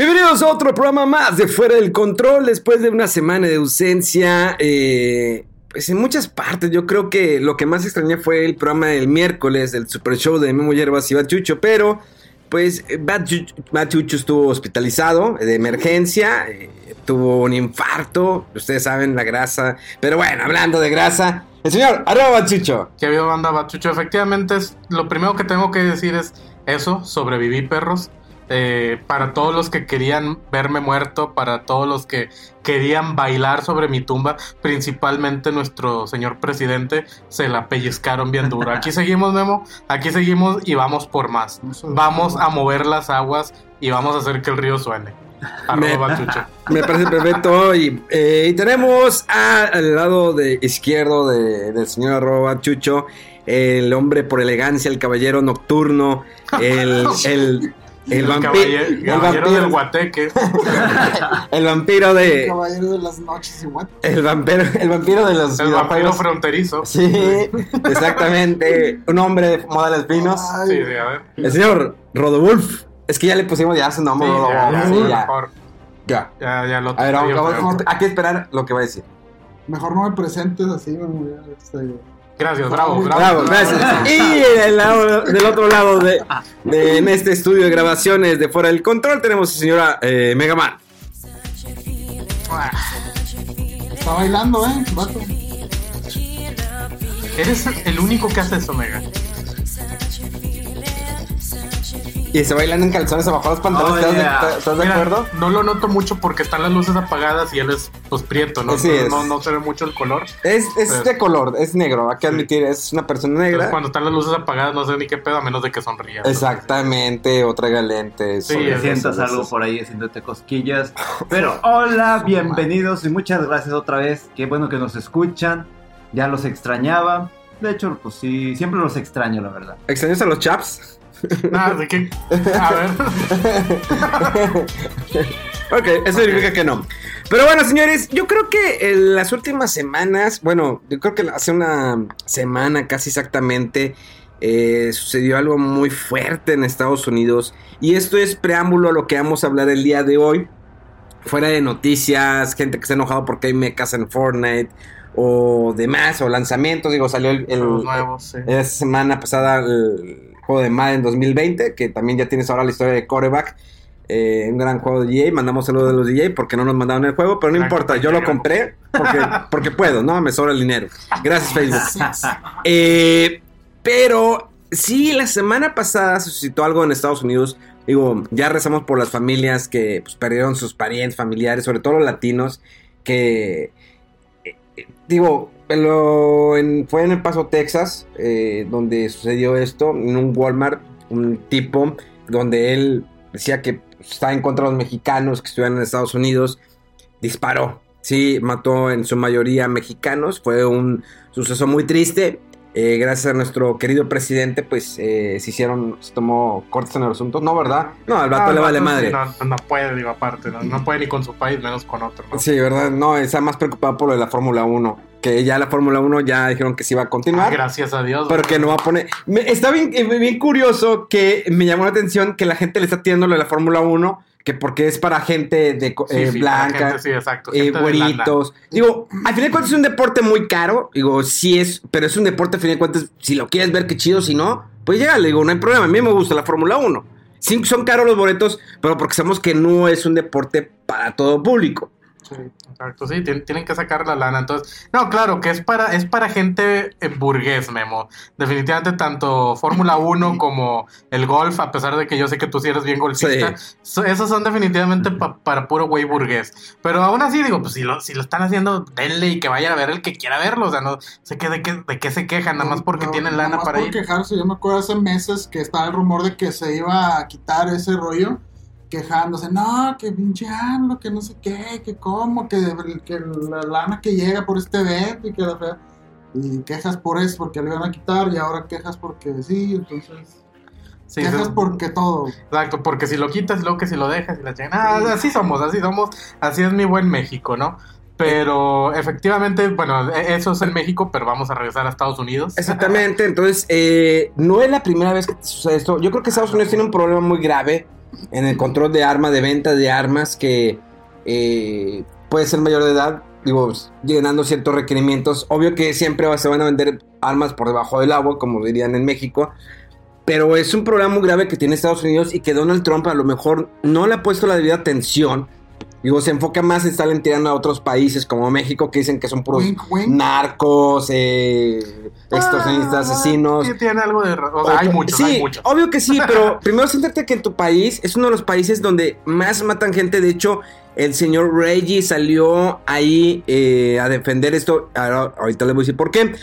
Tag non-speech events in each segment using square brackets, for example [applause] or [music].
Bienvenidos a otro programa más de Fuera del Control. Después de una semana de ausencia, eh, pues en muchas partes, yo creo que lo que más extrañé fue el programa del miércoles del Super Show de Memo Yerbas y Bachucho, pero pues Bachucho estuvo hospitalizado de emergencia, eh, tuvo un infarto, ustedes saben la grasa, pero bueno, hablando de grasa, el señor arroba Bachucho. Que habido banda Bachucho, efectivamente es lo primero que tengo que decir es eso, sobreviví perros. Eh, para todos los que querían verme muerto, para todos los que querían bailar sobre mi tumba, principalmente nuestro señor presidente, se la pellizcaron bien duro. Aquí [laughs] seguimos, Memo, aquí seguimos y vamos por más. Vamos a mover las aguas y vamos a hacer que el río suene. [laughs] Me, [laughs] me, parece perfecto. Y, eh, y tenemos a, al lado de izquierdo de, del señor arroba Chucho, el hombre por elegancia, el caballero nocturno, el, el el, vampiro, el vampiro del guateque. [laughs] el vampiro de. El caballero de las noches igual. El vampiro, el vampiro de los. El vampiro fronterizo. Sí, exactamente. Un hombre de modales finos. Sí, sí, a ver. El señor Rodolf. Es que ya le pusimos ya su nombre. Sí, ya, ya, Sí, ya. mejor. Ya. Ya, ya lo A ver, vamos, vamos- hay que esperar lo que va a decir. Mejor no me presentes así, me voy a- este, Gracias, bravo, bravo. Bravo, gracias. Y del, lado- del otro lado de, de- en este estudio de grabaciones de Fuera del Control tenemos a la señora eh, Megaman. Está bailando, ¿eh? Vato. Eres el único que hace eso, Mega. Y se bailan en calzones abajo los pantalones. Oh, ¿Estás, de- de Mira, acuerdo? No lo noto mucho porque están las luces apagadas y él es pues prieto, ¿no? Entonces, es. no, no se ve mucho el color. Es, es Pero- de color, es negro, hay que admitir, es una persona Entonces, negra. cuando están las luces apagadas no sé ni qué pedo a menos de que sonría. Exactamente, o traiga lentes. Sí, sientas algo por ahí haciéndote cosquillas. Pero hola, [laughs] bienvenidos y muchas gracias otra vez. Qué bueno que nos escuchan. Ya los extrañaba. De hecho, pues sí, siempre los extraño, la verdad. ¿Extrañas a los chaps? Ah, ¿de qué? A ver. [laughs] Ok, eso significa que no. Pero bueno, señores, yo creo que en las últimas semanas, bueno, yo creo que hace una semana casi exactamente, eh, sucedió algo muy fuerte en Estados Unidos. Y esto es preámbulo a lo que vamos a hablar el día de hoy. Fuera de noticias, gente que está enojado porque hay mecas en Fortnite o demás, o lanzamientos. Digo, salió el, el- nuevos, sí. semana pasada el juego de Madden 2020, que también ya tienes ahora la historia de coreback. Eh, un gran juego de DJ, mandamos saludos de los DJ porque no nos mandaron el juego, pero no importa, yo lo compré porque, [laughs] porque puedo, ¿no? Me sobra el dinero. Gracias Facebook. Eh, pero sí, la semana pasada se suscitó algo en Estados Unidos. Digo, ya rezamos por las familias que pues, perdieron sus parientes, familiares, sobre todo los latinos, que eh, digo, lo- en- fue en El Paso, Texas, eh, donde sucedió esto, en un Walmart, un tipo donde él decía que estaba en contra de los mexicanos que estuvieran en Estados Unidos, disparó. Sí, mató en su mayoría mexicanos, fue un suceso muy triste. Eh, gracias a nuestro querido presidente, pues eh, se hicieron, se tomó cortes en el asunto. No, ¿verdad? No, al vato Ah, le vale madre. No, no puede, digo, aparte. No, no puede ni con su país, menos con otro. ¿no? Sí, ¿verdad? No, está más preocupado por lo de la Fórmula 1. Que ya la Fórmula 1 ya dijeron que sí va a Ah, continuar. gracias a Dios. pero que no va a poner. Me- está bien, eh, bien curioso que me llamó la atención que la gente le está tirando lo de la Fórmula 1. Que porque es para gente de Sí, eh, sí, blanca, gente, sí, exacto. eh, gente güeritos. Digo, al final de cuentas es un deporte muy caro. Digo, sí es, pero es un deporte al final de cuentas. Si lo quieres ver, qué chido. Si no, pues llega, le digo, no hay problema. A mí me gusta la Fórmula 1. Sí, son caros los boletos, pero porque sabemos que no es un deporte para todo público. Sí, exacto, sí, tien- tienen que sacar la lana. Entonces, no, claro, que es para, es para gente eh, burgués, Memo. Definitivamente, tanto Fórmula [laughs] 1 como el golf, a pesar de que yo sé que tú sí eres bien golfista, so- esos son definitivamente pa- para puro güey burgués. Pero aún así, digo, pues si lo, si lo están haciendo, denle y que vaya a ver el que quiera verlo. O sea, no sé qué, de, qué, de qué se quejan, nada más porque No, tienen nada lana más para por ir. quejarse, yo me acuerdo hace meses que estaba el rumor de que se iba a quitar ese rollo, quejándose, no, que pinche AMLO, que no sé qué, que cómo, que, que la lana que llega por este evento y que la fea- Y quejas por eso, porque lo iban a quitar, y ahora quejas porque sí, entonces. Sí, quejas porque todo. Exacto, porque si lo quitas, luego que si lo dejas y la. Ah, así somos, así somos, así es mi buen México, ¿no? Pero efectivamente, bueno, e- eso es en México, pero vamos a regresar a Estados Unidos. Exactamente, entonces eh, no es la primera vez que te sucede esto. Yo creo que Estados Unidos tiene un problema muy grave en el control de armas, de venta de armas, que eh, puede ser mayor de edad, digo, llenando ciertos requerimientos. Obvio que siempre se van a vender armas por debajo del agua, como dirían en México. Pero es un problema muy grave que tiene Estados Unidos y que Donald Trump a lo mejor no le ha puesto la debida atención. Digo, se enfoca más en estar tirando a otros países como México, que dicen que son puros Wink, wink. narcos, eh, extorsionistas, Ah, asesinos. Sí, tiene algo de... O sea, hay muchos, sí, hay muchos. obvio que sí, [laughs] pero primero siéntate que en tu país es uno de los países donde más matan gente. De hecho, el señor Reggie salió ahí eh, a defender esto. Ahora- ahorita les voy a decir por qué.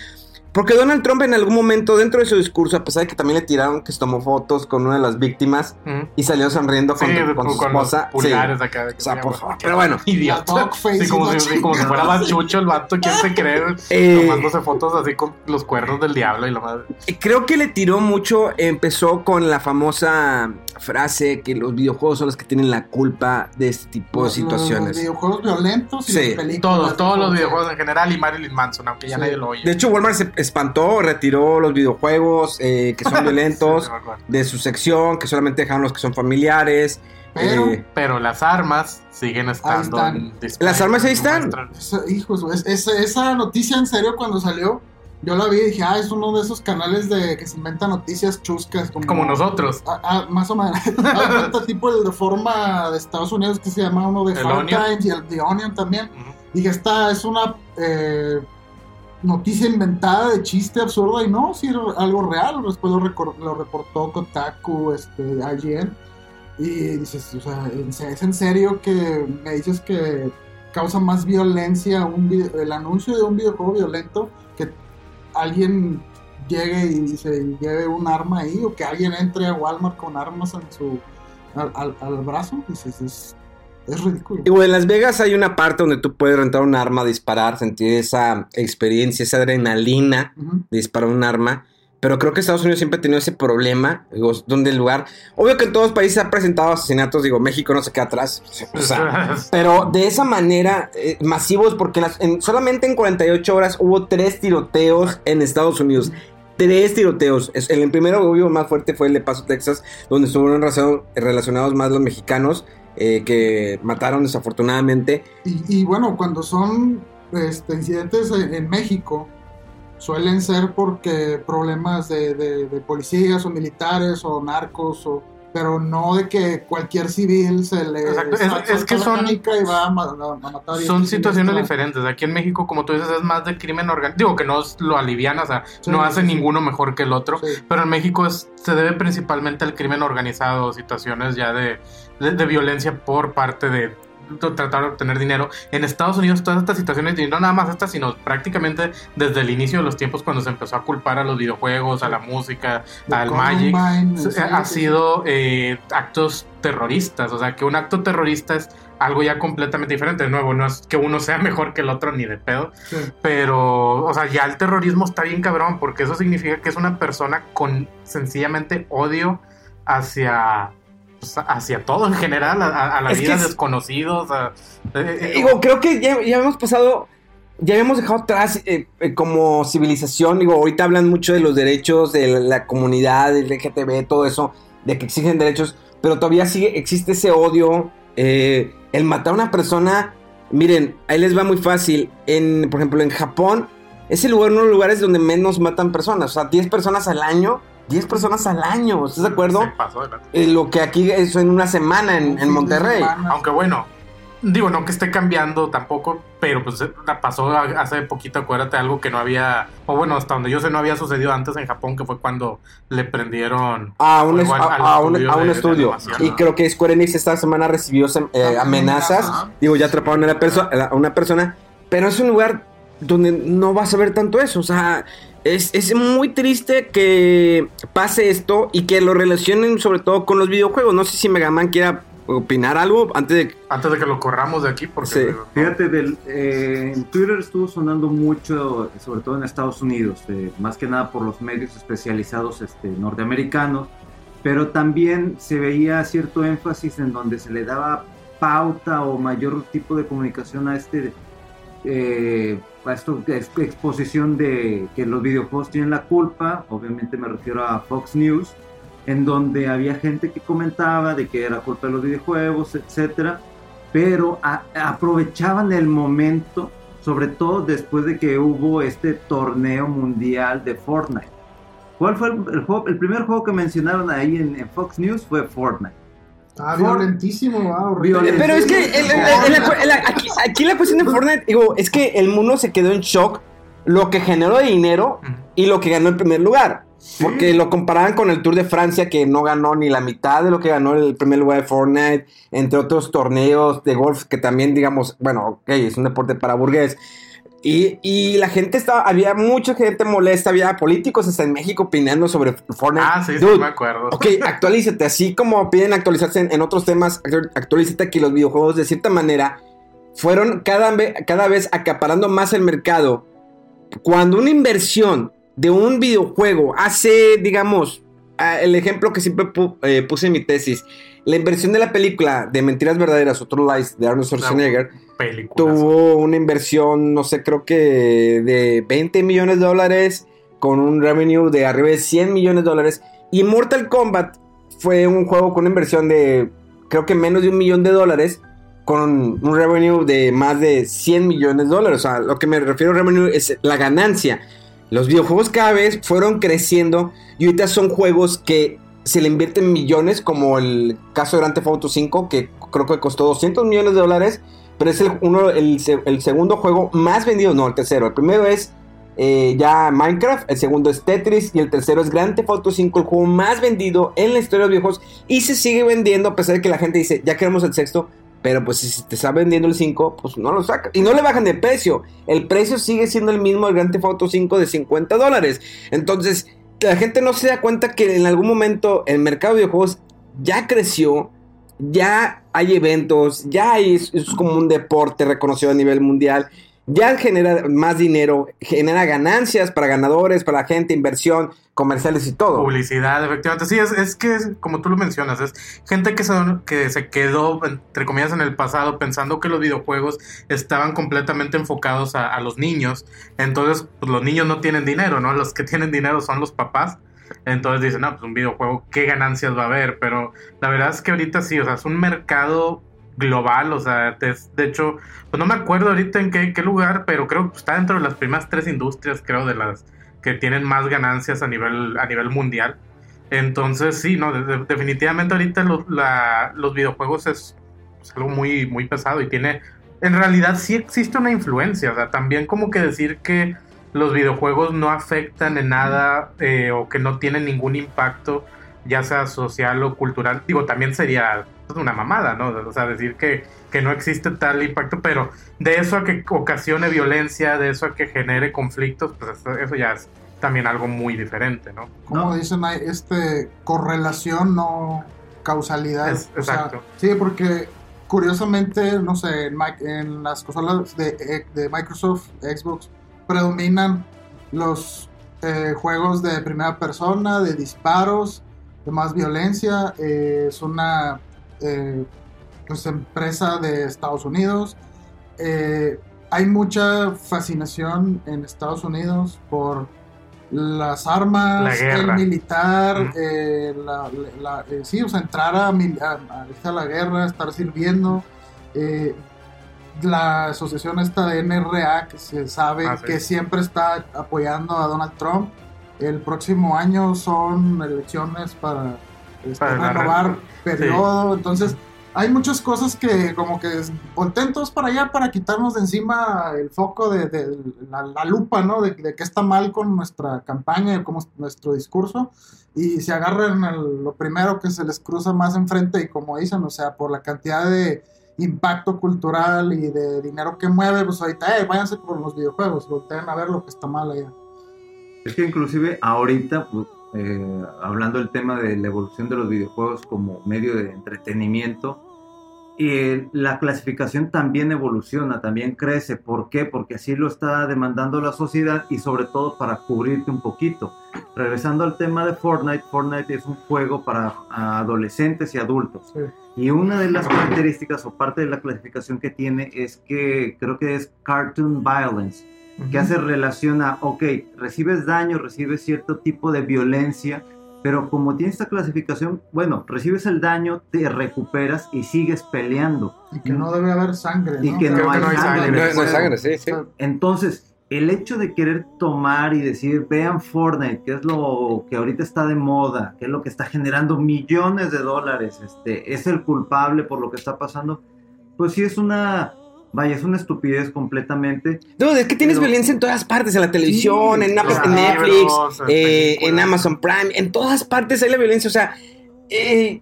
Porque Donald Trump en algún momento dentro de su discurso, a pesar de que también le tiraron que se tomó fotos con una de las víctimas y salió sonriendo Sí, con, su con los esposa. sí. acá. de O sea, se por favor. Pero bueno, Idiota. La Sí, como, la si, como si fuera chingada. más chucho el vato. ¿Quién se cree? [laughs] Eh. Tomándose fotos así con los cuernos del diablo y lo más... Eh, Creo que le tiró mucho, empezó con la famosa frase que los videojuegos son los que tienen la culpa de este tipo de Los- Los situaciones. videojuegos violentos y Sí. las películas. Todos, todos los de- videojuegos en general y Marilyn Manson, aunque ya Sí. nadie lo oye. De hecho, Walmart se espantó, retiró los videojuegos eh, que son [laughs] violentos Sí, de su sección, que solamente dejaron los que son familiares. Pero- Eh, Pero las armas siguen estando están. en display. ¿Las armas ahí están? Esa, hijos, es- esa, esa noticia en serio cuando salió, yo la vi y dije, ah, es uno de esos canales de que se inventan noticias chuscas. Como, Como nosotros. Ah, ah, más o menos. [laughs] Ahorita tipo el de forma de Estados Unidos que se llama uno de Hard Onion. Times y el The Onion también. Dije, esta es una eh, noticia inventada de chiste absurdo y no, sí era algo real. Después lo, reportó Kotaku, este, IGN. Y dices, o sea, ¿en se- ¿es en serio que me dices que causa más violencia un el anuncio de un videojuego violento que alguien llegue y se lleve un arma ahí o que alguien entre a Walmart con armas en su al, al- al brazo? Dices, es, es ridículo. y en Las Vegas hay una parte donde tú puedes rentar un arma, disparar, sentir esa experiencia, esa adrenalina de disparar un arma. Pero creo que Estados Unidos siempre ha tenido ese problema, digo, donde el lugar... Obvio que en todos los países se han presentado asesinatos, digo, México no se queda atrás. [laughs] O sea, Pero de esa manera, eh, masivos, porque las- en- solamente en 48 horas hubo tres tiroteos en Estados Unidos. Tres tiroteos. Es- el primero, obvio, más fuerte fue el de Paso, Texas, donde estuvieron relacion- relacionados más los mexicanos eh, que mataron desafortunadamente. Y, bueno, cuando son este, incidentes en, México, suelen ser porque problemas de policías o militares o narcos, o, pero no de que cualquier civil se le Exacto, es- que son- y va a, ma- a matar. y Son situaciones diferentes. Aquí en México, como tú dices, es más de crimen organizado. Digo que no es- lo aliviana, o sea, Sí, no hace sí. ninguno mejor que el otro. Pero en México es- se debe principalmente al crimen organizado, situaciones ya de, de, de violencia por parte de tratar de obtener dinero. En Estados Unidos todas estas situaciones, y no nada más estas, sino prácticamente desde el inicio de los tiempos cuando se empezó a culpar a los videojuegos, a la música, al Magic, sí, ha sido eh, actos terroristas. O sea, que un acto terrorista es algo ya completamente diferente. De nuevo, no es que uno sea mejor que el otro ni de pedo. sí. Pero, o sea, ya el terrorismo está bien cabrón, porque eso significa que es una persona con sencillamente odio hacia. Pues, hacia todo en general, a, a- la Es vida desconocidos. a- eh, eh, Digo, creo que ya, ya hemos pasado, ya habíamos dejado atrás eh, eh, como civilización. Digo, ahorita hablan mucho de los derechos de la, la comunidad, del LGTB, todo eso, de que exigen derechos, pero todavía sigue, existe ese odio. eh, el matar a una persona, miren, ahí les va muy fácil. En, por ejemplo, en Japón, es el lugar, uno de los lugares donde menos matan personas. O sea, 10 personas al año. 10 personas al año, ¿estás de acuerdo? se pasó de la- Eh, lo que aquí es en una semana en, Monterrey. semana. Aunque bueno, Digo, no que esté cambiando tampoco, pero pues la pasó a- hace poquito, acuérdate, algo que no había, o bueno, hasta donde yo sé no había sucedido antes en Japón, que fue cuando le prendieron a un, es- a, un, estudio a un de- estudio. y creo que Square Enix esta semana recibió eh, amenazas. Ajá. Digo, ya atraparon a, la perso- a una persona. Pero es un lugar donde no vas a ver tanto eso. O sea, es, es muy triste que pase esto y que lo relacionen sobre todo con los videojuegos. No sé si Mega Man quiera opinar algo antes de... Antes de que lo corramos de aquí, porque Sí. Fíjate, del, eh, en Twitter estuvo sonando mucho, sobre todo en Estados Unidos, eh, más que nada por los medios especializados este, norteamericanos, pero también se veía cierto énfasis en donde se le daba pauta o mayor tipo de comunicación a este eh, esto, ex- exposición de que los videojuegos tienen la culpa, obviamente me refiero a Fox News, en donde había gente que comentaba de que era culpa de los videojuegos, etcétera, pero a- aprovechaban el momento, sobre todo después de que hubo este torneo mundial de Fortnite. ¿Cuál fue el, el juego? El primer juego que mencionaron ahí en, en Fox News fue Fortnite. Ah, violentísimo, ah, horrible. Violento. Pero es que el- aquí, aquí la cuestión de Fortnite, digo, es que el mundo se quedó en shock lo que generó de dinero y lo que ganó el primer lugar. Porque lo comparaban con el Tour de Francia que no ganó ni la mitad de lo que ganó el primer lugar de Fortnite, entre otros torneos de golf que también, digamos, bueno, ok, es un deporte para burgués. Y, y la gente estaba, había mucha gente molesta, había políticos hasta en México opinando sobre Fortnite. Ah, sí, sí, me acuerdo. Ok, actualízate. Así como piden actualizarse en, en otros temas, actu- actualízate que los videojuegos, de cierta manera, fueron cada, cada vez acaparando más el mercado. Cuando una inversión de un videojuego hace, digamos, ah, el ejemplo que siempre pu- eh, puse en mi tesis, la inversión de la película de Mentiras Verdaderas, Otro Lies, de Arnold Schwarzenegger, tuvo una inversión, no sé, creo que de 20 millones de dólares con un revenue de arriba de 100 millones de dólares. Y Mortal Kombat fue un juego con una inversión de creo que menos de un millón de dólares con un revenue de más de 100 millones de dólares. O sea, lo que me refiero a revenue es la ganancia. Los videojuegos cada vez fueron creciendo y ahorita son juegos que se le invierten millones, como el caso de Grand Theft Auto 5, que creo que costó 200 millones de dólares, pero es el, segundo juego más vendido, no, el tercero. El primero es eh, ya Minecraft, el segundo es Tetris y el tercero es Grand Theft Auto 5, el juego más vendido en la historia de los videojuegos y se sigue vendiendo a pesar de que la gente dice, ya queremos el sexto, pero pues si te está vendiendo el 5, pues no lo saca. Y no le bajan de precio. El precio sigue siendo el mismo del Grand Theft Auto 5 de 50 dólares. Entonces, la gente no se da cuenta que en algún momento el mercado de videojuegos ya creció. Ya hay eventos, ya es como un deporte reconocido a nivel mundial. Ya genera más dinero, genera ganancias para ganadores, para gente, inversión, comerciales y todo. Publicidad, efectivamente. Sí, es, es que, es, como tú lo mencionas, es gente que se, que se quedó, entre comillas, en el pasado pensando que los videojuegos estaban completamente enfocados a, a los niños. Entonces, pues los niños no tienen dinero, ¿no? Los que tienen dinero son los papás. Entonces dicen, no, pues un videojuego, ¿qué ganancias va a haber? Pero la verdad es que ahorita sí, o sea, es un mercado global, o sea, de, hecho, pues no me acuerdo ahorita en qué, lugar, pero creo que está dentro de las primeras tres industrias, creo, de las que tienen más ganancias a nivel, a nivel mundial. Entonces, sí, no, de, de, definitivamente ahorita los, los videojuegos es, es, algo muy, muy pesado y tiene, en realidad sí existe una influencia, o sea, también como que decir que los videojuegos no afectan en nada eh, o que no tienen ningún impacto, ya sea social o cultural, digo, también sería una mamada, ¿no? O sea, decir que, que no existe tal impacto, pero de eso a que ocasione violencia, de eso a que genere conflictos, pues eso, eso ya es también algo muy diferente, ¿no? Como dicen, este correlación, no causalidad. Es, o sea, sí, porque curiosamente, no sé, en, en las consolas de, de, Microsoft, Xbox, predominan los eh, juegos de primera persona, de disparos, de más violencia. Eh, es una eh, pues, empresa de Estados Unidos. Eh, hay mucha fascinación en Estados Unidos por las armas, el militar, mm. eh, la, la, eh, sí, o sea, entrar a, a, a, la guerra, estar sirviendo. Eh, la asociación esta de NRA, que se sabe ah, sí. que siempre está apoyando a Donald Trump. El próximo año son elecciones para, para renovar periodo. Sí. Entonces, hay muchas cosas que como que todos para allá para quitarnos de encima el foco de, de la, la lupa, ¿no? De, de qué está mal con nuestra campaña, como nuestro discurso, y se agarran el- lo primero que se les cruza más enfrente y como dicen, o sea, por la cantidad de impacto cultural y de dinero que mueve, pues ahorita, eh, váyanse por los videojuegos, volteen a ver lo que está mal allá. Es que inclusive ahorita, pues, eh, hablando del tema de la evolución de los videojuegos como medio de entretenimiento, eh, la clasificación también evoluciona, también crece. ¿Por qué? Porque así lo está demandando la sociedad y sobre todo para cubrirte un poquito. Regresando al tema de Fortnite, Fortnite es un juego para adolescentes y adultos. Sí. Y una de las características o parte de la clasificación que tiene es que creo que es cartoon violence que hace relación a, ok, recibes daño, recibes cierto tipo de violencia, pero como tiene esta clasificación, bueno, recibes el daño, te recuperas y sigues peleando. Y que no debe haber sangre, Y que no que hay no hay sangre. sangre. en el No, no hay sangre, sí, sí. Entonces, el hecho de querer tomar y decir, vean Fortnite, que es lo que ahorita está de moda, que es lo que está generando millones de dólares, este, es el culpable por lo que está pasando, pues sí es una, vaya, es una estupidez completamente. No, es que tienes Pero- violencia en todas partes, en la televisión, Sí, en, Netflix, en eh, en. Amazon Prime, en todas partes hay la violencia, o sea, eh,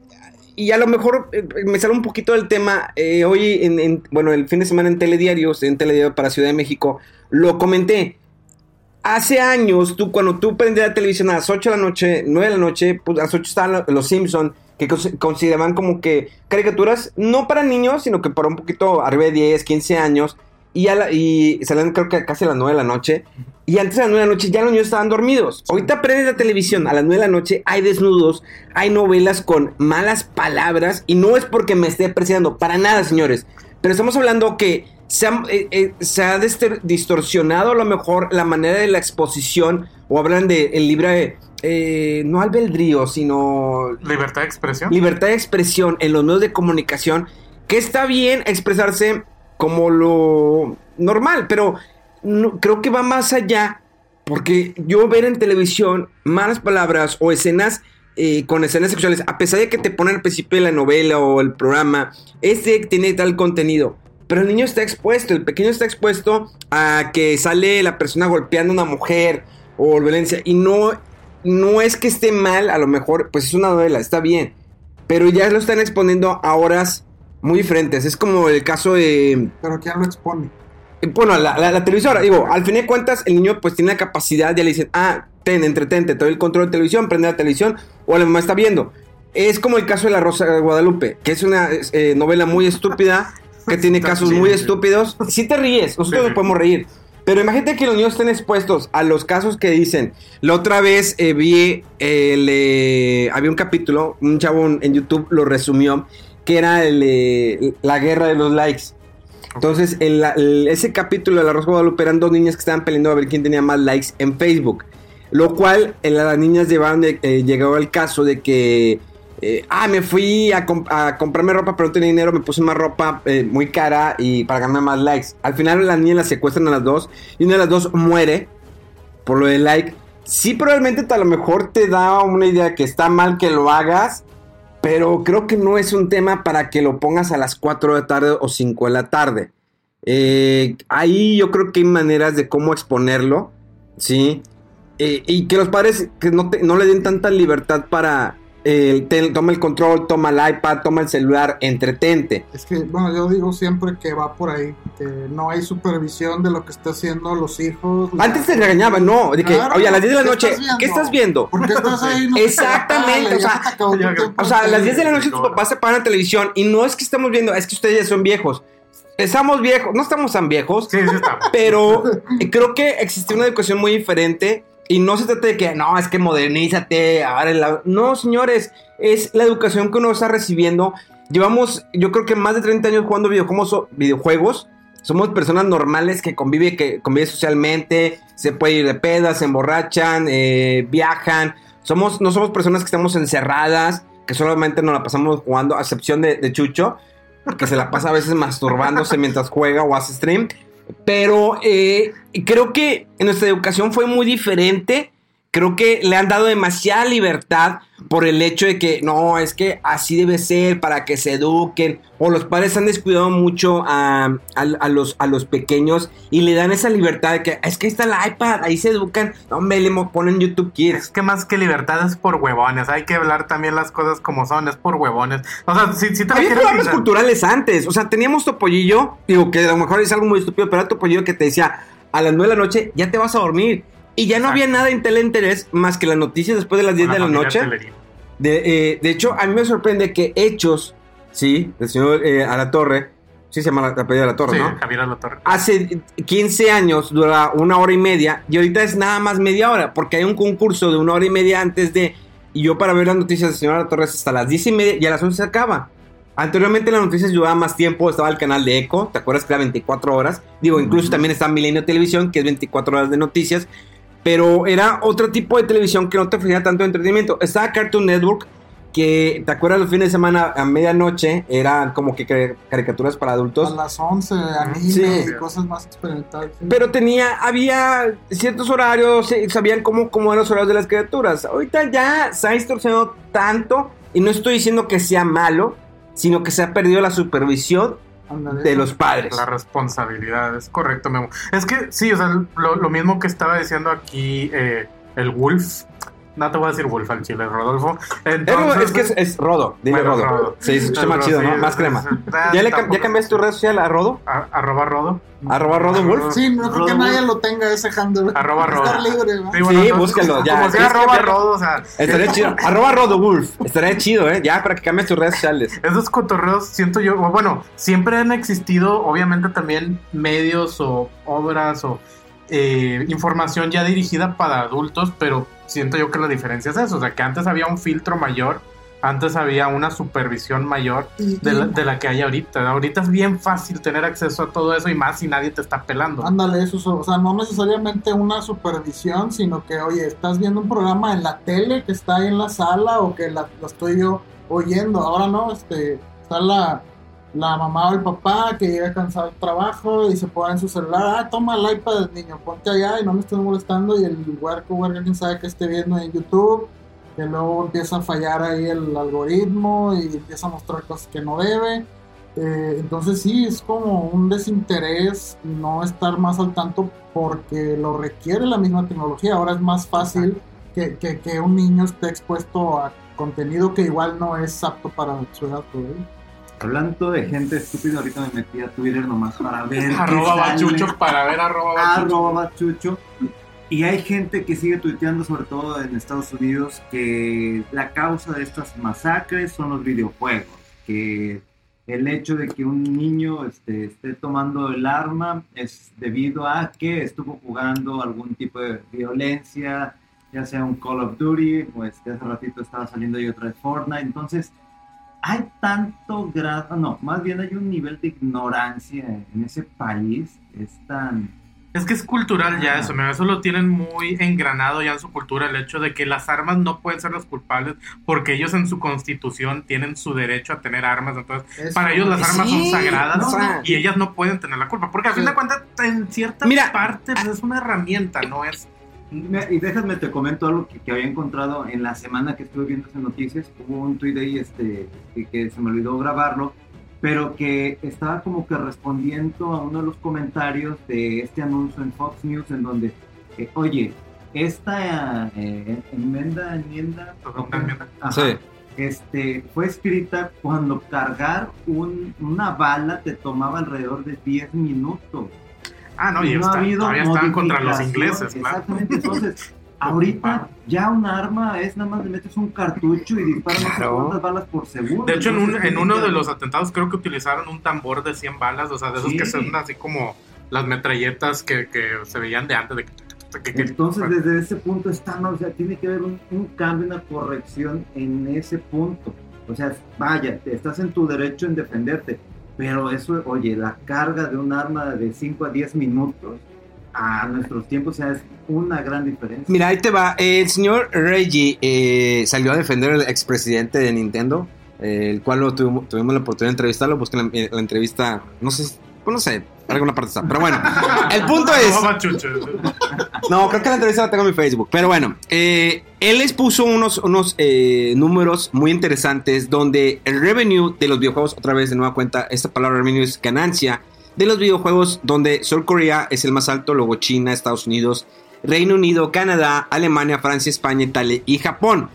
y a lo mejor eh, me sale un poquito del tema, hoy, en, en- bueno, el fin de semana en Telediarios, en Telediario para Ciudad de México, lo comenté. Hace años, tú cuando tú prendías la televisión a las 8 de la noche, 9 de la noche, pues a las 8 estaban los Simpson que cons- consideraban como que caricaturas no para niños, sino que para un poquito arriba de 10, 15 años, y, a la- y salían creo que casi a las 9 de la noche, y antes de las 9 de la noche ya los niños estaban dormidos. Ahorita prendes la televisión a las 9 de la noche, hay desnudos, hay novelas con malas palabras, y no es porque me esté apreciando, para nada, señores, pero estamos hablando que se ha, eh, eh, se ha dester- distorsionado a lo mejor la manera de la exposición, o hablan de el libre, eh, no albedrío, sino Libertad de expresión. libertad de expresión en los medios de comunicación, que está bien expresarse como lo normal, pero no- creo que va más allá, porque yo ver en televisión malas palabras o escenas eh, con escenas sexuales, a pesar de que te ponen al principio de la novela o el programa, este tiene tal contenido. Pero el niño está expuesto, el pequeño está expuesto a que sale la persona golpeando a una mujer o violencia. Y no, no es que esté mal, a lo mejor, pues es una novela, está bien. Pero ya lo están exponiendo a horas muy diferentes. Es como el caso de. Pero ¿quién lo expone? eh, Bueno, la, la- la televisora, digo, al fin de cuentas, el niño pues tiene la capacidad, ya le dicen, ah, ten, entretente, te doy el control de televisión, prende la televisión, o la mamá está viendo. Es como el caso de La Rosa de Guadalupe, que es una eh, novela muy estúpida, que tiene casos muy sí. estúpidos. Si te ríes, nosotros Sí. nos podemos reír. Pero imagínate que los niños estén expuestos a los casos que dicen. La otra vez eh, vi, eh, había un capítulo, un chavo en YouTube lo resumió, que era eh, la guerra de los likes. Entonces, el- ese capítulo de La Rosa Guadalupe eran dos niñas que estaban peleando a ver quién tenía más likes en Facebook. Lo cual, eh, las niñas llevaron, de- llegó al caso de que, eh, ah, me fui a, comp- a comprarme ropa, pero no tenía dinero, me puse más ropa eh, muy cara y para ganarme más likes. Al final, las niñas las secuestran a las dos y una de las dos muere por lo del like. Sí, probablemente a lo mejor te da una idea que está mal que lo hagas, pero creo que no es un tema para que lo pongas a las 4 de la tarde o 5 de la tarde. Eh, ahí yo creo que hay maneras de cómo exponerlo, ¿sí? Y que los padres que no le den tanta libertad para... eh, te- toma el control, toma el iPad, toma el celular, entretente. Es que, bueno, yo digo siempre que va por ahí, que no hay supervisión de lo que están haciendo los hijos. la- Antes te regañaban, no, de que, Claro, oye, a las 10 de la ¿qué noche, viendo? ¿qué estás viendo? ¿Por qué estás ahí? [laughs] No Exactamente, o sea, O sea, a las 10 de la noche tus papás se paran la televisión y no es que estamos viendo, es que ustedes ya son viejos. Estamos viejos, no estamos tan viejos, Sí, sí está. pero creo que existe una educación muy diferente y no se trata de que, no, es que modernízate, la... No, señores, es la educación que uno está recibiendo. Llevamos, yo creo que más de 30 años jugando videojuegos, videojuegos. Somos personas normales que convive, que convive socialmente, se puede ir de pedas, se emborrachan, eh, viajan. Somos, no somos personas que estamos encerradas, que solamente nos la pasamos jugando, a excepción de, de Chucho, que se la pasa a veces masturbándose mientras juega o hace stream. Pero eh, creo que nuestra educación fue muy diferente. Creo que le han dado demasiada libertad por el hecho de que no, es que así debe ser para que se eduquen. O los padres han descuidado mucho a, a- a los, a los pequeños y le dan esa libertad de que es que ahí está el iPad, ahí se educan. No, hombre, le ponen YouTube Es Kids. que más que libertad es por huevones. Hay que hablar también las cosas como son. Es por huevones. O sea, si, si te Había programas culturales antes. O sea, teníamos Topollillo. Digo que a lo mejor es algo muy estúpido, pero era Topollillo que te decía a las 9 de la noche ya te vas a dormir. Y ya no había nada en teleinterés más que las noticias después de las 10 de la noche. De, eh, de hecho, a mí me sorprende que Hechos, sí, del señor eh, Alatorre, sí se llama la de la Torre, Sí, ¿no? Javier Alatorre. Hace 15 años dura una hora y media y ahorita es nada más media hora porque hay un concurso de una hora y media antes de... Y yo para ver las noticias del señor Alatorre es hasta las 10 y media y a las 11 se acaba. Anteriormente las noticias llevaban más tiempo, estaba el canal de Eco, ¿te acuerdas que era 24 horas? Digo, incluso también está Milenio Televisión, que es 24 horas de noticias, pero era otro tipo de televisión que no te ofrecía tanto entretenimiento. Estaba Cartoon Network, que te acuerdas los fines de semana a medianoche eran como que cari- caricaturas para A adultos. las 11, anime Sí. y cosas más experimentales. sí. Pero tenía, había ciertos horarios, sabían cómo, cómo eran los horarios de las criaturas. Ahorita ya se ha distorsionado tanto, y no estoy diciendo que sea malo, sino que se ha perdido la supervisión De los padres. La responsabilidad, es correcto, Memo. Es que sí, o sea, lo, lo mismo que estaba diciendo aquí eh, el Wolf. No te voy a decir Wolf al chile, Rodolfo. Es, Entonces, es que es, es Rodo, dile Bueno, Rodo. Rodo. Sí, se escucha más chido, ¿no? Más crema. es- ¿Ya, le, cam- tampoco- ¿Ya cambiaste tu red social a Rodo? A- arroba Rodo. Arroba Rodo Wolf. Sí, no creo que nadie lo tenga ese handle. Arroba Rodo. Sí, bueno, Sí, búscalo, ya, Como sea arroba. Rodo, o sea. Estaría chido. [laughs] Arroba Rodo Wolf. Estaría chido, ¿eh? Ya, para que cambies tus redes sociales. [laughs] Esos cotorreos, siento yo, bueno, siempre han existido, obviamente también medios o obras o eh, información ya dirigida para adultos, pero siento yo que la diferencia es eso, o sea, que antes había un filtro mayor, antes había una supervisión mayor de la, de la que hay ahorita. Ahorita es bien fácil tener acceso a todo eso y más si nadie te está pelando. Ándale, eso, o sea, no necesariamente una supervisión, sino que, oye, estás viendo un programa en la tele que está ahí en la sala o que la, lo estoy yo oyendo. Ahora no, este, está la, la mamá o el papá que llega cansado del trabajo y se pone en su celular, ah, toma el iPad, niño, ponte allá y no me estés molestando. Y el huerco, huerco, quién sabe que esté viendo en YouTube, que luego empieza a fallar ahí el algoritmo y empieza a mostrar cosas que no debe. Eh, entonces sí, es como un desinterés no estar más al tanto porque lo requiere la misma tecnología. Ahora es más fácil que, que- un niño esté expuesto a contenido que igual no es apto para su edad. todavía. Hablando de gente estúpida, ahorita me metí a Twitter nomás para ver. Arroba bachucho para ver arroba bachucho. Arroba bachucho. Y hay gente que sigue tuiteando, sobre todo en Estados Unidos, que la causa de estas masacres son los videojuegos. Que el hecho de que un niño este, esté tomando el arma es debido a que estuvo jugando algún tipo de violencia, ya sea un Call of Duty, o este, hace ratito estaba saliendo ahí otra de Fortnite. Entonces, hay tanto grado, no, más bien hay un nivel de ignorancia en ese país, es tan... Es que es cultural ya eso, mira, eso lo tienen muy engranado ya en su cultura, el hecho de que las armas no pueden ser los culpables porque ellos en su constitución tienen su derecho a tener armas, entonces Eso. para ellos las armas Sí, son sagradas no, no. y ellas no pueden tener la culpa, porque a fin Sí. de cuentas en cierta Mira, parte pues, es una herramienta, no es... Y déjame te comento algo que, que había encontrado en la semana que estuve viendo esas noticias. Hubo un tweet ahí este, que, que se me olvidó grabarlo, pero que estaba como que respondiendo a uno de los comentarios de este anuncio en Fox News en donde, eh, oye, esta eh, enmienda, enmienda. Ajá. Sí. este, fue escrita cuando cargar un- una bala te tomaba alrededor de 10 minutos. Ah, no, y no ha habido todavía están contra los ingleses, claro. Exactamente, [laughs] entonces, ahorita ya un arma es nada más le metes un cartucho y disparas Claro. cuántas balas por segundo. De hecho, en, un- en uno de los atentados creo que utilizaron un tambor de 100 balas, o sea, de esos Sí. que son así como las metralletas que, que se veían de antes. De que, Entonces, desde ese punto está, ¿no? o sea, tiene que haber un, un cambio, una corrección en ese punto. O sea, vaya, estás en tu derecho en defenderte, pero eso, oye, la carga de un arma de 5 a 10 minutos a nuestros tiempos, o sea, es una gran diferencia. Mira, ahí te va. El señor Reggie eh, salió a defender al expresidente de Nintendo, eh, el cual lo tuvimos, la oportunidad de entrevistarlo. Busquen la, la entrevista, no sé, si- Pues no sé, alguna parte está. Pero bueno, [laughs] el punto es. No, creo que la entrevista la tengo en mi Facebook. Pero bueno, eh, él les puso unos, unos eh, números muy interesantes donde el revenue de los videojuegos, otra vez de nueva cuenta, esta palabra revenue es ganancia, de los videojuegos donde Sur Corea es el más alto, luego China, Estados Unidos, Reino Unido, Canadá, Alemania, Francia, España, Italia y Japón.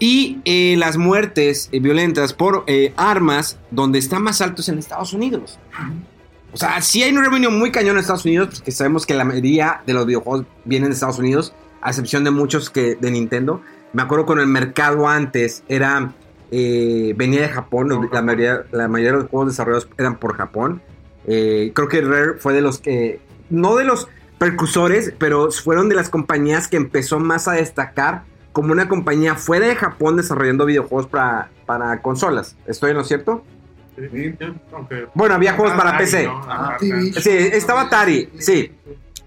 Y eh, las muertes violentas por armas, donde están más altos en Estados Unidos. O sea, sí hay un revenue muy cañón en Estados Unidos, porque sabemos que la mayoría de los videojuegos vienen de Estados Unidos, a excepción de muchos que de Nintendo. Me acuerdo cuando el mercado antes era eh, venía de Japón, la mayoría, la mayoría de los juegos desarrollados eran por Japón. Eh, creo que Rare fue de los que, no de los precursores, pero fueron de las compañías que empezó más a destacar como una compañía fuera de Japón desarrollando videojuegos para, para consolas. ¿Estoy en lo cierto? Bueno, había juegos para Atari, PC. ¿no? Ah. Sí, estaba Atari, sí.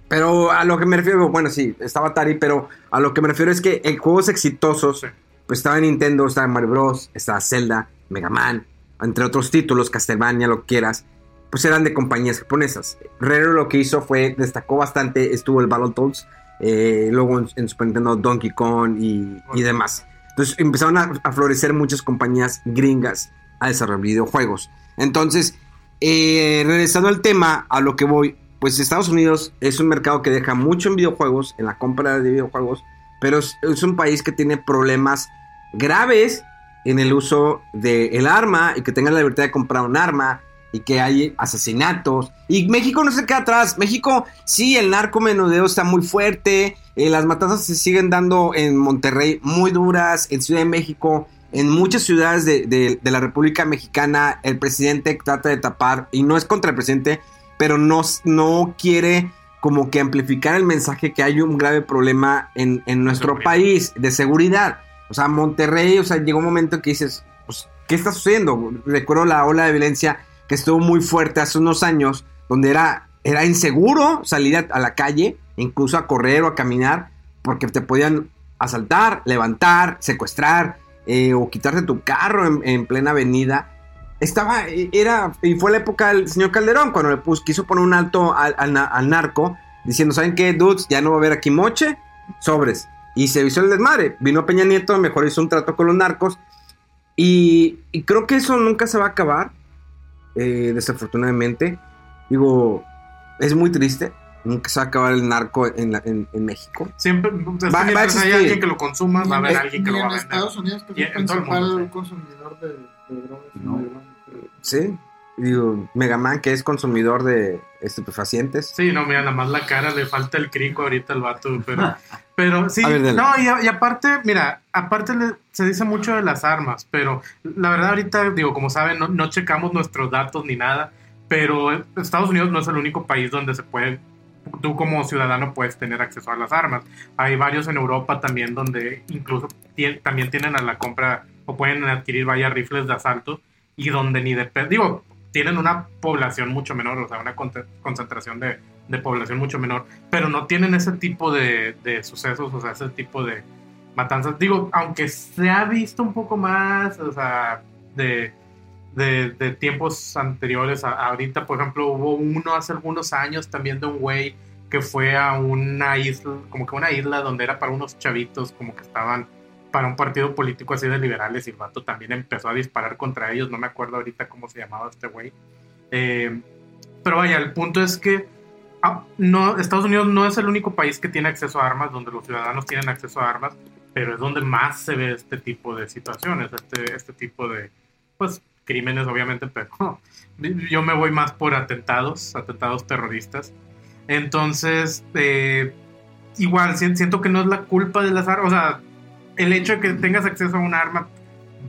Pero a lo que me refiero, bueno, sí, estaba Atari, pero a lo que me refiero es que en juegos exitosos, Sí. pues estaba Nintendo, estaba Mario Bros, estaba Zelda, Mega Man, entre otros títulos, Castlevania, lo que quieras, pues eran de compañías japonesas. Rare lo que hizo fue, destacó bastante, estuvo el Battletoads, eh, luego en, en Super Nintendo Donkey Kong y, y demás. Entonces empezaron a, a florecer muchas compañías gringas a desarrollar videojuegos. Entonces, eh, regresando al tema, a lo que voy, pues Estados Unidos es un mercado que deja mucho en videojuegos, en la compra de videojuegos, pero es, un país que tiene problemas graves en el uso del arma y que tenga la libertad de comprar un arma y que hay asesinatos. Y México no se queda atrás. México, sí, el narcomenudeo está muy fuerte. eh, las matanzas se siguen dando en Monterrey muy duras, en Ciudad de México, en muchas ciudades de, de- de la República Mexicana. El presidente trata de tapar, y no es contra el presidente, pero no, no quiere como que amplificar el mensaje que hay un grave problema en, en nuestro Seguridad. país de seguridad. O sea, Monterrey, o sea, llegó un momento que dices, pues, ¿qué está sucediendo? Recuerdo la ola de violencia que estuvo muy fuerte hace unos años, donde era, era inseguro salir a, a la calle, incluso a correr o a caminar, porque te podían asaltar, levantar, secuestrar eh, o quitarte tu carro en, en plena avenida. Estaba, era, y fue la época del señor Calderón, cuando le puso, quiso poner un alto al, al na- al narco, diciendo, ¿saben qué, dudes? Ya no va a haber aquí moche, sobres. Y se hizo el desmadre. Vino Peña Nieto, mejor hizo un trato con los narcos. Y, y creo que eso nunca se va a acabar, eh, desafortunadamente. Digo, es muy triste. Nunca se va a acabar el narco en, la- en- en México. Siempre, o sea, Va- va a mientras hay existir. alguien que lo consuma, va a haber en- alguien que lo va a en vender. Estados Unidos, que Y es el en todo el principal mundo, sí. consumidor de, de drogas. No. Sí. Digo, Megaman, que es consumidor de estupefacientes. Sí, no, mira, nada más la cara, le falta el crico ahorita al vato, pero, [laughs] pero sí, ver, no, y, y aparte, mira, aparte le- se dice mucho de las armas, pero la verdad ahorita, digo, como saben, no, no checamos nuestros datos ni nada, pero Estados Unidos no es el único país donde se puede, tú como ciudadano puedes tener acceso a las armas. Hay varios en Europa también donde incluso también tienen a la compra o pueden adquirir vaya rifles de asalto y donde ni de... Digo, tienen una población mucho menor, o sea, una concentración de, de población mucho menor, pero no tienen ese tipo de, de sucesos, o sea, ese tipo de matanzas. Digo, aunque se ha visto un poco más, o sea, de, de, de tiempos anteriores a, ahorita, por ejemplo, hubo uno hace algunos años también de un güey que fue a una isla, como que una isla donde era para unos chavitos, como que estaban para un partido político así de liberales y el vato también empezó a disparar contra ellos, no me acuerdo ahorita cómo se llamaba este güey. Eh, pero vaya, el punto es que ah, no, Estados Unidos no es el único país que tiene acceso a armas, donde los ciudadanos tienen acceso a armas, pero es donde más se ve este tipo de situaciones, este, este tipo de, pues, crímenes obviamente, pero [laughs] yo me voy más por atentados, atentados terroristas. Entonces, eh, igual, si- siento que no es la culpa de las armas, o sea, el hecho de que tengas acceso a un arma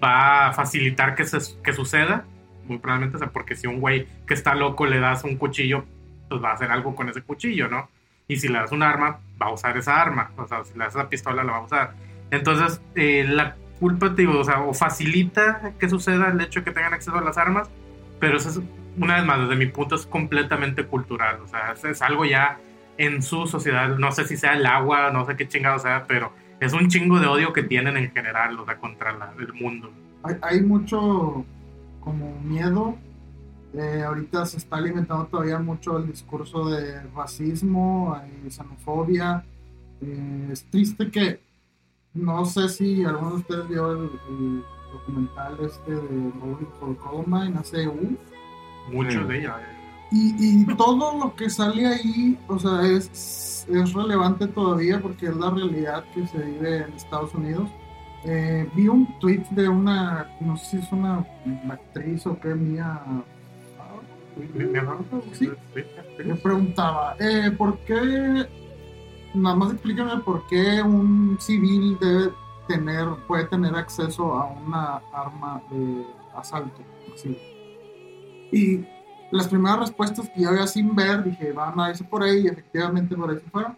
va a facilitar que, se, que suceda, muy probablemente, o sea, porque si un güey que está loco le das un cuchillo, pues va a hacer algo con ese cuchillo, ¿no? Y si le das un arma, va a usar esa arma, o sea, si le das la pistola, la va a usar. Entonces, eh, la culpa, te digo, o sea, o facilita que suceda el hecho de que tengan acceso a las armas, pero eso es, una vez más, desde mi punto, es completamente cultural, o sea, es, es algo ya en su sociedad, no sé si sea el agua, no sé qué chingado sea, pero es un chingo de odio que tienen en general, o sea, contra la- el mundo. Hay, hay mucho como miedo Eh, ahorita se está alimentando todavía mucho el discurso de racismo y xenofobia. Eh, es triste que no sé si alguno de ustedes vio el, el documental este de Bowling for Columbine, ACU. Mucho Sí. de ella. Y, y todo lo que sale ahí, o sea, es, es relevante todavía porque es la realidad que se vive en Estados Unidos. Eh, vi un tweet de una, no sé si es una actriz o qué, mía. ¿Me-? Sí. Me preguntaba, eh, ¿por qué? Nada más explícame por qué un civil debe tener, puede tener acceso a una arma de asalto. así. Y las primeras respuestas que yo había sin ver, dije, van a irse por ahí, y efectivamente por ahí se fueron.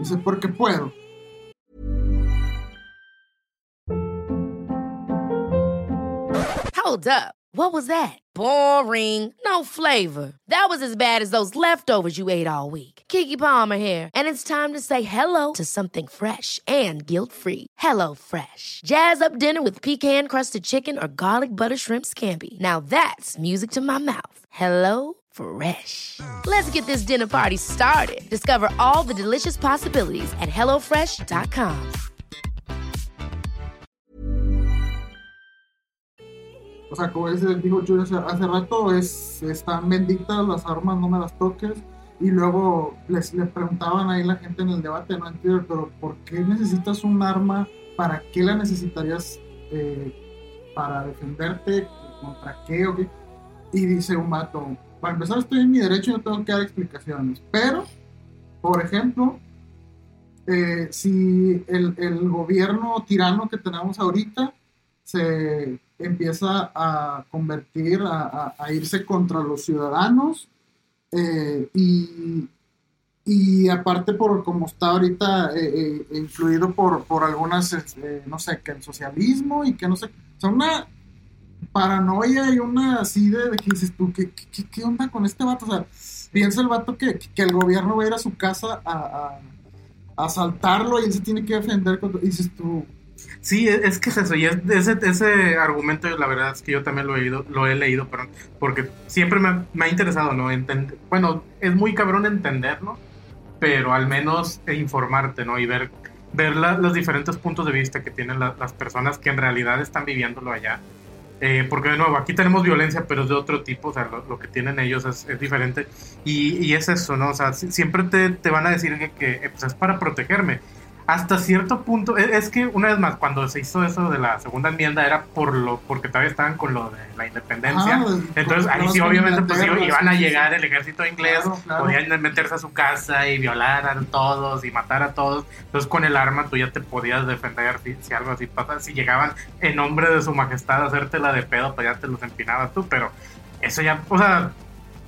Dice, porque puedo. Hold up. What was that? Boring. No flavor. That was as bad as those leftovers you ate all week. Kiki Palmer here, and it's time to say hello to something fresh and guilt-free. Hello Fresh. Jazz up dinner with pecan-crusted chicken or garlic butter shrimp scampi. Now that's music to my mouth. Hello Fresh. Let's get this dinner party started. Discover all the delicious possibilities at hellofresh.com. O sea, como dijo hace, hace rato, es, están benditas las armas, no me las toques. Y luego les, le preguntaban ahí la gente en el debate, ¿no? En Twitter, pero ¿por qué necesitas un arma? ¿Para qué la necesitarías? eh, ¿Para defenderte? ¿Contra qué? ¿O qué? Y dice un vato, para empezar estoy en mi derecho y no tengo que dar explicaciones. Pero, por ejemplo, eh, si el, el gobierno tirano que tenemos ahorita se empieza a convertir, a, a- a irse contra los ciudadanos eh, y, y aparte por como está ahorita eh, eh, influido por, por algunas, este, no sé, que el socialismo y que no sé, o sea, una paranoia y una así de, que dices tú, ¿qué, qué, qué onda con este vato? O sea, piensa el vato que, que el gobierno va a ir a su casa a, asaltarlo y él se tiene que defender dices tú, Sí, es es que es eso, y es- ese, ese argumento la verdad es que yo también lo he leído, lo he leído perdón, porque siempre me, ha- me ha interesado, ¿no? Entend- bueno, es muy cabrón entenderlo, pero al menos e informarte, ¿no? Y ver, ver la- los diferentes puntos de vista que tienen la- las personas que en realidad están viviéndolo allá. Eh, porque de nuevo, aquí tenemos violencia, pero es de otro tipo, o sea, lo, lo que tienen ellos es, es diferente. Y, y es eso, ¿no? O sea, si- siempre te, te van a decir que, que, eh, pues, es para protegerme. Hasta cierto punto, es, es que una vez más, cuando se hizo eso de la segunda enmienda era por lo porque todavía estaban con lo de la independencia. Ah, Entonces ahí sí, obviamente, pues iban a llegar el ejército inglés, Claro, claro. podían meterse a su casa y violar a todos y matar a todos. Entonces con el arma tú ya te podías defender si, si algo así pasa. Si llegaban en nombre de su majestad a hacértela de pedo, pues ya te los empinabas tú. Pero eso ya, o sea,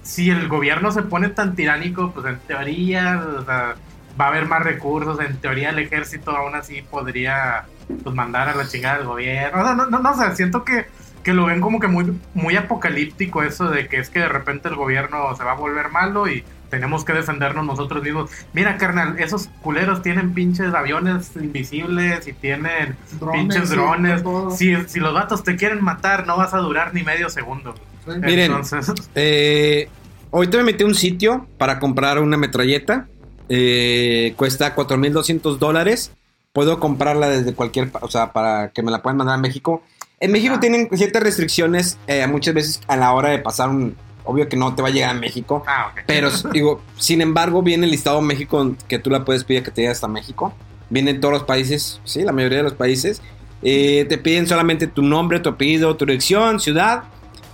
si el gobierno se pone tan tiránico, pues en teoría, o sea, va a haber más recursos. En teoría el ejército aún así podría pues mandar a la chingada al gobierno. O sea, no, no, no, o sea, siento que, que lo ven como que muy, muy apocalíptico eso de que es que de repente el gobierno se va a volver malo y tenemos que defendernos nosotros mismos. Mira, carnal, esos culeros tienen pinches aviones invisibles y tienen Drones, pinches drones. Si, si los vatos te quieren matar, no vas a durar ni medio segundo. Sí. Miren. Entonces, [laughs] Eh, ahorita me metí a un sitio para comprar una metralleta. Eh, cuesta 4.200 dólares. Puedo comprarla desde cualquier... O sea, para que me la puedan mandar a México. En México tienen ciertas restricciones eh, muchas veces a la hora de pasar un... Obvio que no te va a llegar a México. ah. Pero, [laughs] digo, sin embargo, viene el listado México que tú la puedes pedir que te llegue hasta México. Vienen todos los países, sí, la mayoría de los países. Eh, te piden solamente tu nombre, tu apellido, tu dirección, ciudad,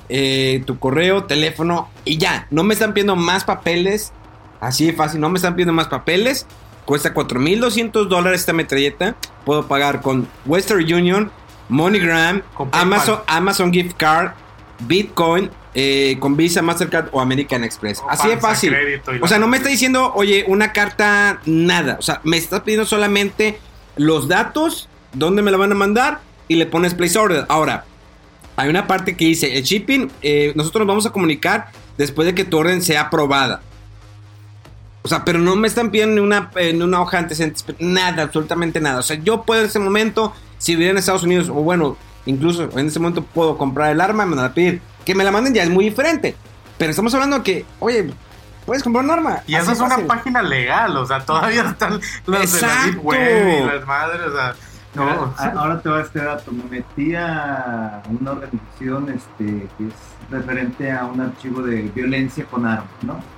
eh, tu correo, teléfono y ya. No me están pidiendo más papeles. Así de fácil, no me están pidiendo más papeles. Cuesta 4.200 dólares esta metralleta. Puedo pagar con Western Union, MoneyGram, Con. Amazon, Amazon Gift Card, Bitcoin, eh, con Visa, Mastercard o American Express. O Así de fácil. O sea, no me está diciendo, oye, una carta, nada. O sea, me está pidiendo solamente los datos, dónde me la van a mandar y le pones place order. Ahora, hay una parte que dice, el shipping, eh, nosotros nos vamos a comunicar después de que tu orden sea aprobada. O sea, pero no me están pidiendo ni una, eh, ni una hoja de antecedentes, nada, absolutamente nada. O sea, yo puedo en ese momento, si viviera en Estados Unidos, o bueno, incluso en ese momento puedo comprar el arma, me van a pedir. Que me la manden ya es muy diferente. Pero estamos hablando que, oye, puedes comprar un arma. Y esa es una página legal, o sea, todavía están las de la Exacto. Y las madres, o sea, no. Mira, ahora te va este dato. Me metí a una organización este, que es referente a un archivo de violencia con armas, ¿no?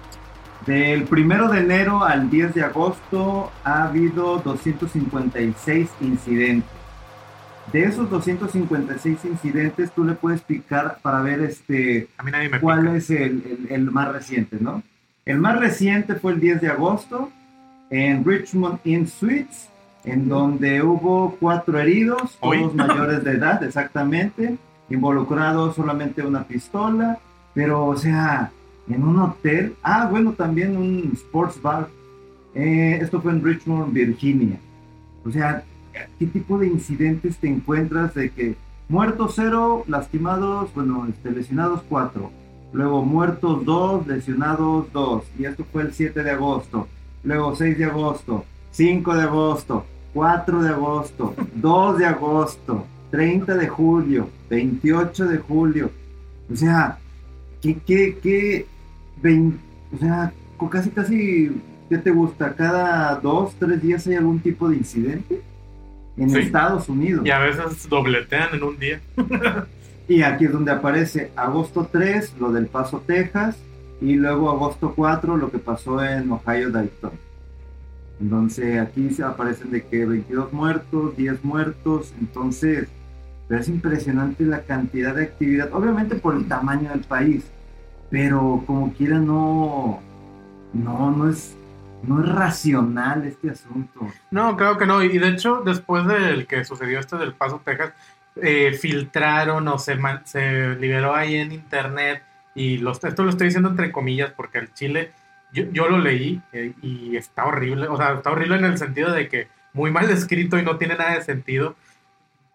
Del primero de enero al 10 de agosto ha habido 256 incidentes. De esos 256 incidentes, tú le puedes picar para ver este, A mí nadie me cuál pica. es el, el- el más reciente, ¿no? El más reciente fue el 10 de agosto en Richmond Inn Suites, en donde hubo cuatro heridos, Hoy. todos [laughs] mayores de edad, exactamente, involucrados solamente una pistola, pero o sea, en un hotel, ah, bueno, también un sports bar, Eh, esto fue en Richmond, Virginia. O sea, ¿qué tipo de incidentes te encuentras de que muertos cero, lastimados, bueno, este, lesionados cuatro, luego muertos dos, lesionados dos, y esto fue el 7 de agosto, luego 6 de agosto, 5 de agosto, 4 de agosto, [laughs] 2 de agosto, 30 de julio, 28 de julio, o sea, ¿qué, qué, qué, vein- o sea, casi, casi, ¿qué te gusta? ¿Cada dos, tres días hay algún tipo de incidente? En Sí. Estados Unidos. Y a veces dobletean en un día. [laughs] Y aquí es donde aparece agosto 3, lo del Paso, Texas, y luego agosto 4, lo que pasó en Ohio, Dayton. Entonces aquí se aparecen de que 22 muertos, 10 muertos, entonces, pero es impresionante la cantidad de actividad, obviamente por el tamaño del país, pero como quiera no, no, no es, no es racional este asunto. No, claro que no. Y de hecho, después del que sucedió este del Paso, Texas, eh, filtraron o se, se liberó ahí en internet. Y los, esto lo estoy diciendo entre comillas porque el Chile, yo, yo lo leí eh, y está horrible. O sea, está horrible en el sentido de que muy mal escrito y no tiene nada de sentido.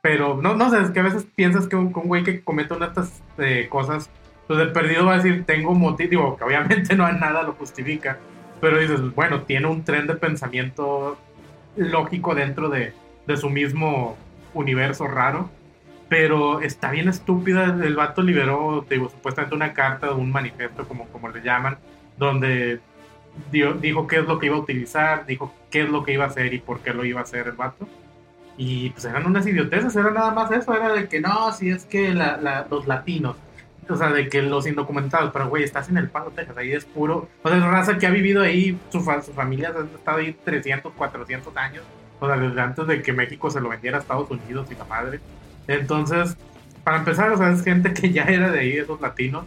Pero no, no sé, es que a veces piensas que un, un güey que comete una de estas eh, cosas, pues de perdido va a decir, tengo motivo, que obviamente [laughs] no nada lo justifica. Pero dices, bueno, tiene un tren de pensamiento lógico dentro de, de su mismo universo raro. Pero está bien estúpida. El vato liberó, digo, supuestamente una carta, un manifiesto, como, como le llaman, donde dio- dijo qué es lo que iba a utilizar, dijo qué es lo que iba a hacer y por qué lo iba a hacer el vato. Y pues eran unas idioteces, era nada más eso, era de que no, si es que la- la- los latinos, o sea, de que los indocumentados, pero güey, estás en el Paso, Texas, ahí es puro, o sea, es raza que ha vivido ahí, su, fa- su familia ha estado ahí 300, 400 años, o sea, desde antes de que México se lo vendiera a Estados Unidos y la madre. Entonces, para empezar, o sea, es gente que ya era de ahí, esos latinos,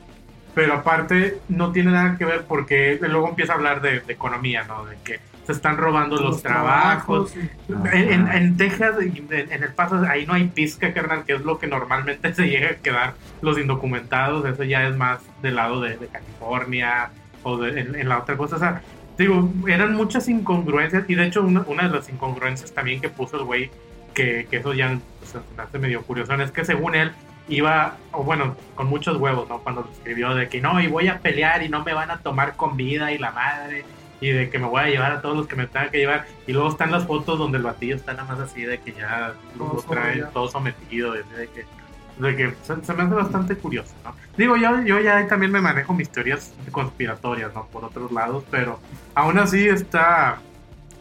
pero aparte no tiene nada que ver porque luego empieza a hablar de, de economía, ¿no? De que se están robando los, trabajos. En, en- en Texas, en, en El Paso, ahí no hay pizca, carnal, que es lo que normalmente [laughs] se llega a quedar los indocumentados. Eso ya es más del lado de, de California o de, en, la otra cosa. O sea, digo, eran muchas incongruencias. Y de hecho, una, una de las incongruencias también que puso el güey, que, que eso ya se me hace medio curioso, es que según él iba, o bueno, con muchos huevos, ¿no? Cuando lo escribió de que no, y voy a pelear y no me van a tomar con vida y la madre y de que me voy a llevar a todos los que me tengan que llevar. Y luego están las fotos donde el batillo está nada más así de que ya lo trae todo sometido. De que, de que se, se me hace bastante curioso, ¿no? Digo, yo, yo ya también me manejo mis teorías conspiratorias, ¿no? Por otros lados, pero aún así está...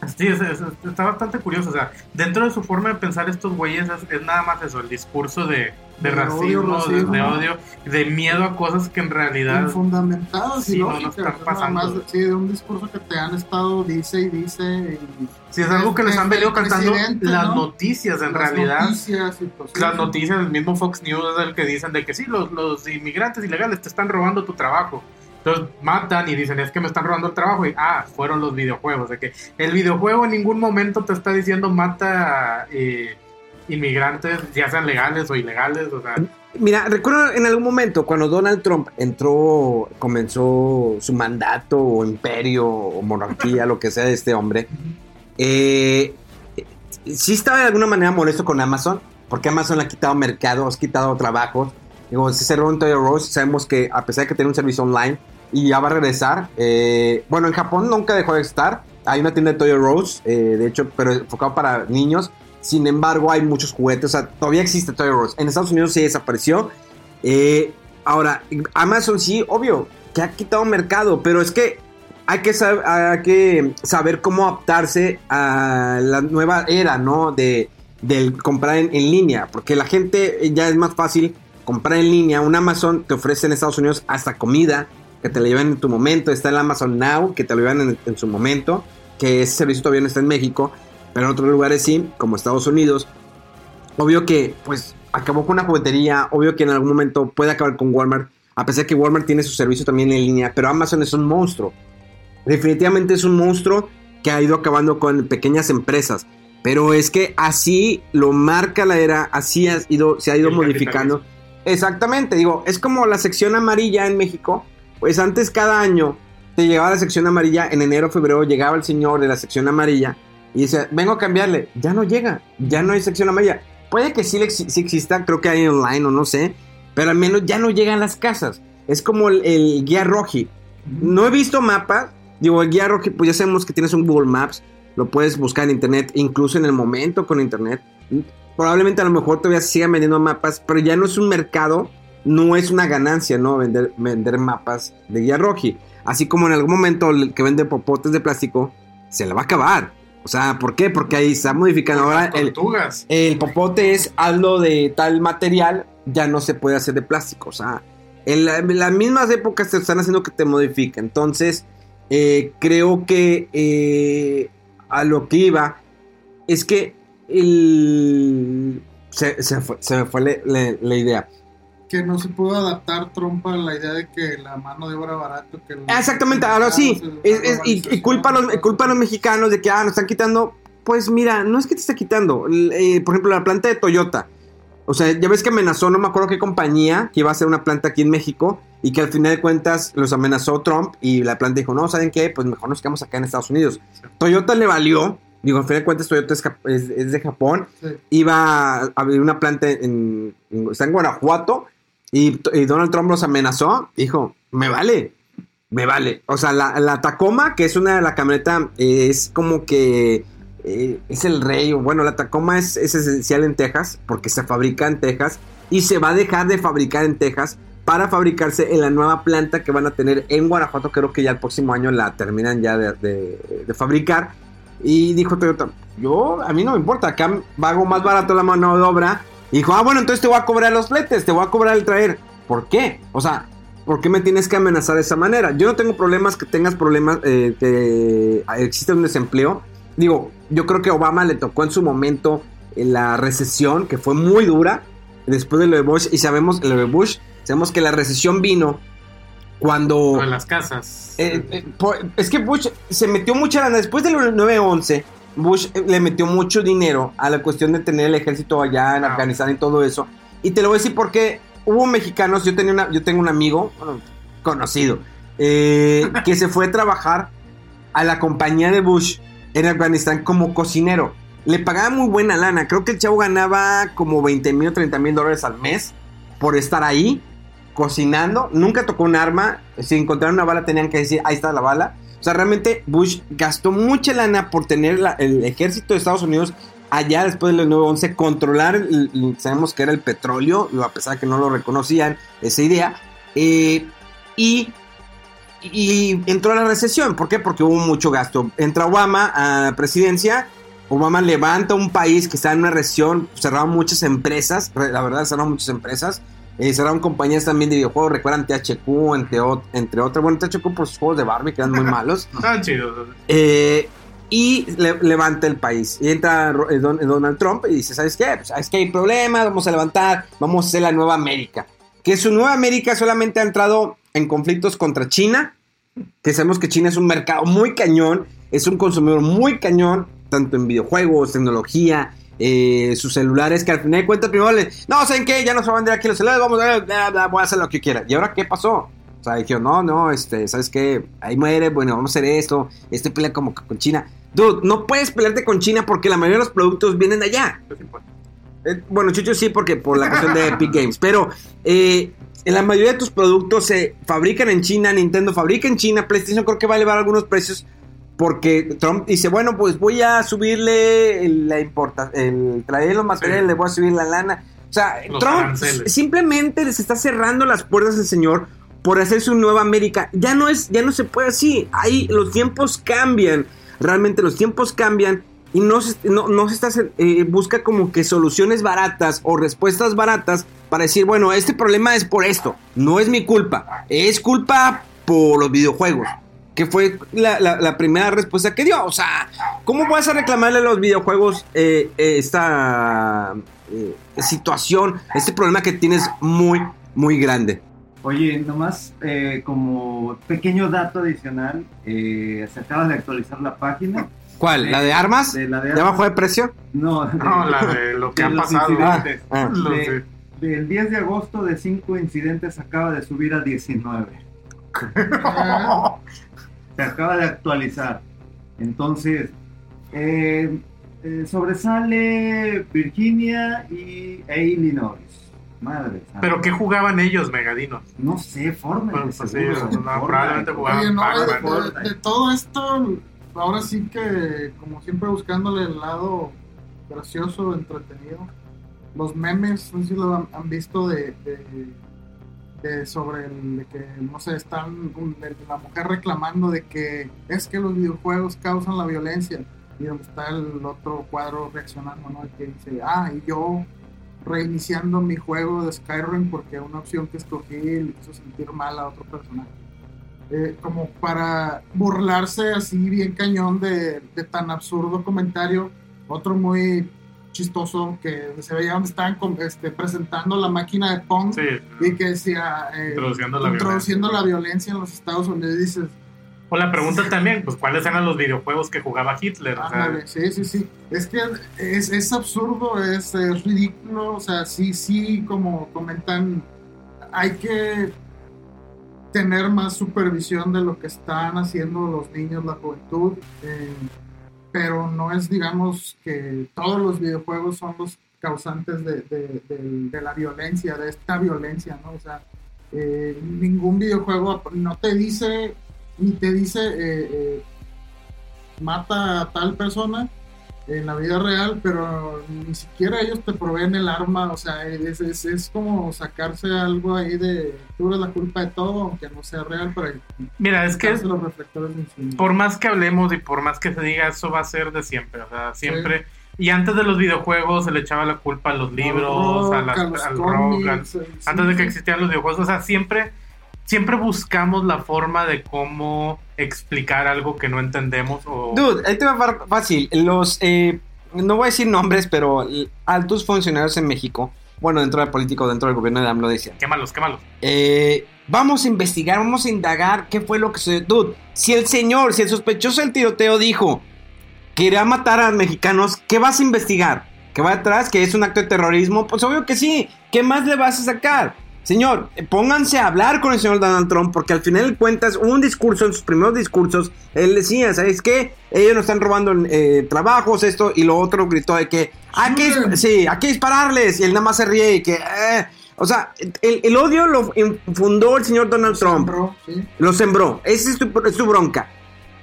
Sí, es- es- está bastante curioso. O sea, dentro de su forma de pensar estos güeyes es, es nada más eso, el discurso de, de De racismo, odio, de- racismo. de odio, de miedo a cosas que en realidad... infundamentadas Sí, y no, están pasando. sí, de un discurso que te han estado dice y dice y Si es algo que les han venido cantando las ¿no? noticias, en las realidad. noticias y pues, sí, las sí. noticias, el mismo Fox News es el que dicen de que sí, los, los inmigrantes ilegales te están robando tu trabajo. Entonces matan y dicen, es que me están robando el trabajo. Y, ah, fueron los videojuegos. De que el videojuego en ningún momento te está diciendo mata eh, inmigrantes, ya sean legales o ilegales. O sea, Mira, recuerdo en algún momento cuando Donald Trump entró, comenzó su mandato o imperio o monarquía, lo que sea de este hombre, eh, sí estaba de alguna manera molesto con Amazon, porque Amazon le ha quitado mercados, ha quitado trabajos. Digo, se cerró en Toyo Rose, sabemos que a pesar de que tiene un servicio online y ya va a regresar, eh, bueno, en Japón nunca dejó de estar, hay una tienda de Toyo Rose, eh, de hecho, pero enfocado para niños, sin embargo, hay muchos juguetes. O sea, todavía existe Toy R Us. En Estados Unidos sí desapareció. Eh, Ahora, Amazon sí, obvio, que ha quitado mercado, pero es que hay que, sab- hay que saber cómo adaptarse a la nueva era, ¿no? De, del comprar en línea, porque la gente ya es más fácil comprar en línea. Un Amazon te ofrece en Estados Unidos hasta comida, que te la llevan en tu momento. Está el Amazon Now, que te lo llevan en, en su momento, que ese servicio todavía no está en México, pero en otros lugares sí, como Estados Unidos. Obvio que, pues, acabó con una juguetería. Obvio que en algún momento puede acabar con Walmart. A pesar que Walmart tiene su servicio también en línea. Pero Amazon es un monstruo. Definitivamente es un monstruo que ha ido acabando con pequeñas empresas. Pero es que así lo marca la era. Así ha ido, se ha ido El modificando. Exactamente. Digo, es como la sección amarilla en México. Pues antes cada año te llegaba la sección amarilla. En enero, febrero llegaba el señor de la sección amarilla. Y dice, vengo a cambiarle. Ya no llega. Ya no hay sección amarilla. Puede que sí, sí exista, creo que hay online o no sé, pero al menos ya no llegan las casas. Es como el, el guía Roji. No he visto mapas. Digo, el guía Roji, pues ya sabemos que tienes un Google Maps. Lo puedes buscar en internet, incluso en el momento con internet. Probablemente a lo mejor todavía sigan vendiendo mapas, pero ya no es un mercado, no es una ganancia, ¿no? Vender, vender mapas de guía Roji. Así como en algún momento el que vende popotes de plástico se le va a acabar. O sea, ¿por qué? Porque ahí está modificando ahora el, el popote es algo de tal material, ya no se puede hacer de plástico. O sea, en, la- en las mismas épocas te están haciendo que te modifique. Entonces, eh, creo que eh, a lo que iba es que el, se, se fue, se me fue la- la- la idea. Que no se pudo adaptar Trump a la idea de que la mano de obra barato. Que Exactamente, ahora sí. Es- es- y, y culpa, a los, culpa a los mexicanos de que ah, nos están quitando. Pues mira, no es que te esté quitando. Eh, por ejemplo, la planta de Toyota. O sea, ya ves que amenazó, no me acuerdo qué compañía, que iba a hacer una planta aquí en México. Y que al final de cuentas los amenazó Trump. Y la planta dijo, no, ¿saben qué? Pues mejor nos quedamos acá en Estados Unidos. Toyota le valió. Digo, al final de cuentas Toyota es, es- es de Japón. Sí. Iba a abrir una planta en, en- está en Guanajuato. Y, Donald Trump los amenazó. Dijo, me vale. Me vale. O sea, la, la Tacoma, que es una de la camioneta, eh, es como que eh, es el rey. Bueno, la Tacoma es, es esencial en Texas porque se fabrica en Texas y se va a dejar de fabricar en Texas para fabricarse en la nueva planta que van a tener en Guanajuato. Creo que ya el próximo año la terminan ya de, fabricar. Y dijo Toyota, yo, a mí no me importa, acá hago más barato la mano de obra. Y dijo, ah, bueno, entonces te voy a cobrar los fletes, te voy a cobrar el traer. ¿Por qué? O sea, ¿por qué me tienes que amenazar de esa manera? Yo no tengo problemas que tengas problemas, eh, que existe un desempleo. Digo, yo creo que Obama le tocó en su momento eh, la recesión, que fue muy dura, después de lo de Bush. Y sabemos, lo de Bush, sabemos que la recesión vino cuando... De las casas. Eh, eh, por- es que Bush se metió mucha lana. Después del 9-11, Bush eh, le metió mucho dinero a la cuestión de tener el ejército allá en Ah. Afganistán y todo eso. Y te lo voy a decir porque hubo mexicanos. Yo, tenía una, yo tengo un amigo bueno, conocido eh, [laughs] que se fue a trabajar a la compañía de Bush en Afganistán como cocinero. Le pagaban muy buena lana. Creo que el chavo ganaba como 20 mil o 30 mil dólares al mes por estar ahí cocinando. Nunca tocó un arma. Si encontraron una bala tenían que decir, ahí está la bala. Sea, realmente Bush gastó mucha lana por tener el ejército de Estados Unidos allá después del 9-11, controlar, el- el- sabemos que era el petróleo, a pesar de que no lo reconocían, esa idea. eh, y, y entró a la recesión. ¿Por qué? Porque hubo mucho gasto. Entra Obama a la presidencia. Obama levanta un país que está en una recesión. Cerraron muchas empresas. re- La verdad, cerraron muchas empresas. Eh, cerraron compañías también de videojuegos. Recuerdan THQ, entre, entre otras. Bueno, THQ por sus juegos de Barbie que eran muy [laughs] malos. Están chidos. Eh, y le- levanta el país. Y entra eh, Don- eh, Donald Trump y dice, ¿sabes qué? Pues es que hay problemas, vamos a levantar, vamos a hacer la nueva América. Que su nueva América solamente ha entrado en conflictos contra China, que sabemos que China es un mercado muy cañón, es un consumidor muy cañón, tanto en videojuegos, tecnología, eh, sus celulares, que al final de cuentas primero le, no, ¿saben qué? Ya no se van a vender aquí los celulares, vamos a, voy a hacer lo que quiera. ¿Y ahora qué pasó? O sea, dijeron, no, no, este, ¿sabes qué? Ahí muere, bueno, vamos a hacer esto, este pelea como con China. Dude, no puedes pelearte con China porque la mayoría de los productos vienen de allá. Eh, bueno, Chucho sí, porque por la cuestión de Epic Games. Pero eh, en la mayoría de tus productos se fabrican en China, Nintendo fabrica en China, PlayStation creo que va a elevar algunos precios porque Trump dice, bueno, pues voy a subirle la importa, el traer los materiales, le voy a subir la lana. O sea, Los Trump aranceles. simplemente les está cerrando las puertas al señor por hacer su nueva América. Ya no es, ya no se puede así. Ahí los tiempos cambian. Realmente los tiempos cambian y no se, no, no se está eh, busca como que soluciones baratas o respuestas baratas para decir, bueno, este problema es por esto. No es mi culpa. Es culpa por los videojuegos. Que fue la, la- la primera respuesta que dio. O sea, ¿cómo vas a reclamarle a los videojuegos eh, eh, esta eh, situación, este problema que tienes muy, muy grande? Oye, nomás eh, como pequeño dato adicional, eh, se acaba de actualizar la página. ¿Cuál? ¿La de armas? De la de ¿De armas. bajo de precio? No, de- No, la de [laughs] lo que de ha los pasado. incidentes. Ah, sé. del 10 de agosto de 5 incidentes acaba de subir a 19. [laughs] Se acaba de actualizar. Entonces, eh, eh, sobresale Virginia y e Illinois. Madre. Pero ¿qué jugaban ellos, Megadinos? No sé, forma. Pues, pues sí, no, probablemente Oye, jugaban no, de, de- de todo esto, ahora sí que, como siempre, buscándole el lado gracioso, entretenido. Los memes, no sé si lo han, han visto de, de- sobre el de que, no sé, están de la mujer reclamando de que es que los videojuegos causan la violencia. Y donde está el otro cuadro reaccionando, ¿no? Que dice, ah, y yo reiniciando mi juego de Skyrim porque una opción que escogí le hizo sentir mal a otro personaje. Eh, como para burlarse así bien cañón de, de tan absurdo comentario. Otro muy chistoso que se veía donde estaban este, presentando la máquina de Pong Sí, y que decía eh, introduciendo la introduciendo violencia. la violencia en los Estados Unidos. Dices, O la pregunta también, pues ¿cuáles eran los videojuegos que jugaba Hitler? O sea, Ándale, sí, sí, sí. Es que es, es absurdo, es, es ridículo. O sea, sí, sí, como comentan, hay que tener más supervisión de lo que están haciendo los niños, la juventud. eh, pero no es, digamos, que todos los videojuegos son los causantes de, la violencia, de esta violencia, ¿no? O sea, eh, ningún videojuego no te dice, ni te dice, eh, eh, mata a tal persona en la vida real, pero ni siquiera ellos te proveen el arma, o sea, es, es, es como sacarse algo ahí de, tú eres la culpa de todo, aunque no sea real, pero Mira, es que los reflectores por más que hablemos y por más que se diga, eso va a ser de siempre. O sea, siempre. Y antes de los videojuegos se le echaba la culpa a los libros, a las, los al cómics, rock, al- sí, antes de que sí. existieran los videojuegos. O sea, siempre, siempre buscamos la forma de cómo explicar algo que no entendemos. O... Dude, ahí te va far- fácil. Los, eh, no voy a decir nombres, pero altos funcionarios en México, bueno, dentro del político, dentro del gobierno de AMLO, decían, Quémalos, quémalos. eh, vamos a investigar, vamos a indagar qué fue lo que sucedió. Dude, si el señor, si el sospechoso del tiroteo dijo que iría a matar a mexicanos, ¿qué vas a investigar? ¿Que va atrás? ¿Que es un acto de terrorismo? Pues obvio que sí. ¿Qué más le vas a sacar? Señor, pónganse a hablar con el señor Donald Trump, porque al final de cuentas, un discurso, en sus primeros discursos, él decía, ¿sabes qué? Ellos nos están robando eh, trabajos, esto, y lo otro gritó de que, hay que, sí, hay que dispararles, y él nada más se ríe y que, eh, o sea, el, el odio lo fundó el señor Donald Trump. Sembró, sí. Lo sembró. Esa es tu, es tu bronca.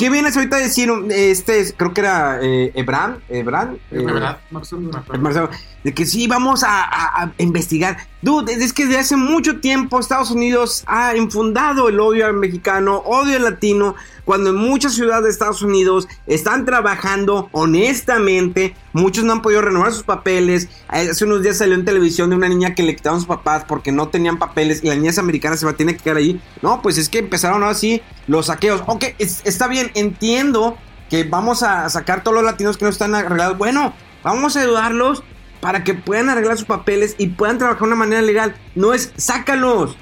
¿Qué vienes ahorita a decir? Este, creo que era eh, Ebran. Ebran. Eh, Marcelo. Marcelo, de que sí, vamos a, a- a investigar. Dude, es que desde hace mucho tiempo Estados Unidos ha infundado el odio al mexicano, odio al latino, cuando en muchas ciudades de Estados Unidos están trabajando honestamente, muchos no han podido renovar sus papeles. Hace unos días salió en televisión de una niña que le quitaron sus papás porque no tenían papeles y la niña es americana se va a tener que quedar ahí. No, pues es que empezaron así los saqueos. Ok, es- está bien, entiendo que vamos a sacar todos los latinos que no están arreglados. Bueno, vamos a ayudarlos para que puedan arreglar sus papeles y puedan trabajar de una manera legal. No es, sácalos.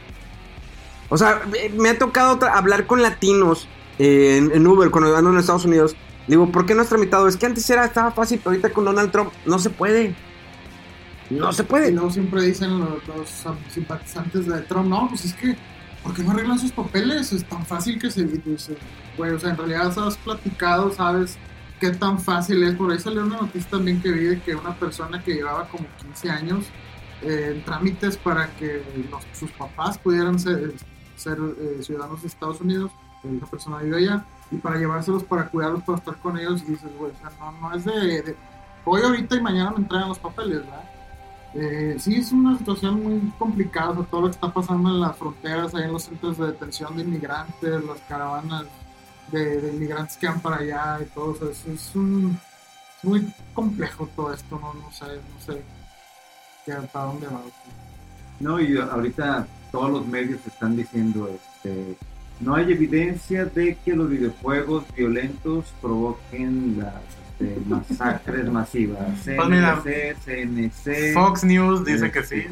O sea, me- ha tocado hablar con latinos en, Uber cuando ando en Estados Unidos. Digo, ¿por qué no has tramitado? Es que antes era, estaba fácil, pero ahorita con Donald Trump no se puede. No se Y puede. luego siempre dicen los, simpatizantes de Trump, no, pues es que, ¿por qué no arreglan sus papeles? Es tan fácil que se dice, güey, o sea, en realidad has platicado, sabes qué tan fácil es. Por ahí salió una noticia también que vi de que una persona que llevaba como 15 años eh, en trámites para que sus papás pudieran ser, ser eh, ciudadanos de Estados Unidos, esa persona vive allá, y para llevárselos, para cuidarlos, para estar con ellos, dices, güey, o sea, no, no es de, hoy, ahorita y mañana me entregan los papeles, ¿verdad? Eh, sí, es una situación muy complicada, o sea, todo lo que está pasando en las fronteras, ahí en los centros de detención de inmigrantes, las caravanas de, inmigrantes que van para allá y todo eso. Es, es un, muy complejo todo esto, no, no sé, no sé qué, para dónde va. No, y ahorita todos los medios están diciendo, este, no hay evidencia de que los videojuegos violentos provoquen las este, masacres [laughs] masivas. Pues mira, CNC, CNC. Fox News dice Este, que sí.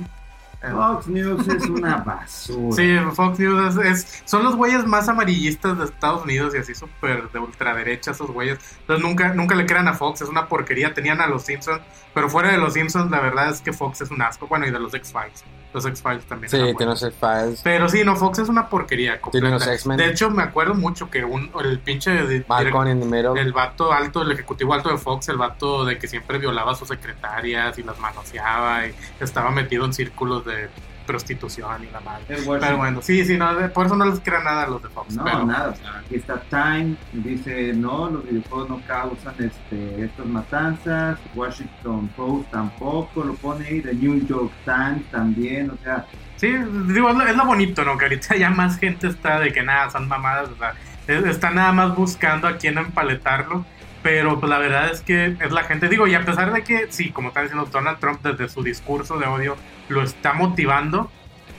Fox News es una basura. Sí, Fox News es, es- son los güeyes más amarillistas de Estados Unidos y así súper de ultraderecha esos güeyes. Entonces nunca, nunca le crean a Fox, es una porquería. Tenían a los Simpsons, pero fuera de los Simpsons la verdad es que Fox es un asco. Bueno, y de los X-Files. Los X-Files también. Sí, tiene buenos. los X-Files. Pero sí, no, Fox es una porquería. Tiene los X-Men. De hecho, me acuerdo mucho que un, el pinche Malcolm in the Middle. el vato alto, el ejecutivo alto de Fox, el vato de que siempre violaba a sus secretarias y las manoseaba y estaba metido en círculos de prostitución y la madre. Pero bueno, sí, sí, no, por eso no les crea nada a los de Fox. No, pero, nada. o sea, aquí está Time, dice, no, los videojuegos no causan este, estas matanzas. Washington Post tampoco lo pone ahí. The New York Times también, o sea, Sí, digo, es lo, es lo bonito, ¿no? Que ahorita ya más gente está de que nada, son mamadas, o sea, es- está nada más buscando a quién empaletarlo. Pero pues la verdad es que es la gente, digo, y a pesar de que, sí, como está diciendo Donald Trump desde su discurso de odio, lo está motivando,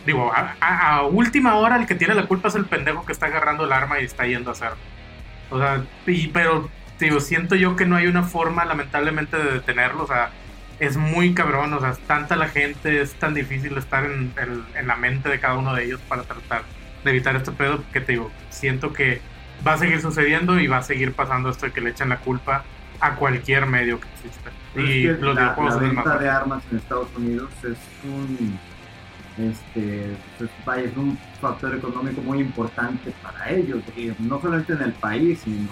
digo, a, a- a última hora el que tiene la culpa es el pendejo que está agarrando el arma y está yendo a hacerlo. O sea, y, pero, digo, siento yo que no hay una forma, lamentablemente, de detenerlo, o sea, es muy cabrón, o sea, es tanta la gente, es tan difícil estar en, en- en la mente de cada uno de ellos para tratar de evitar este pedo, que te digo, siento que va a seguir sucediendo y va a seguir pasando esto de que le echan la culpa a cualquier medio que exista. Pero Y es que los la, videojuegos la venta de armas en Estados Unidos es un este pues, es un factor económico muy importante para ellos y no solamente en el país sino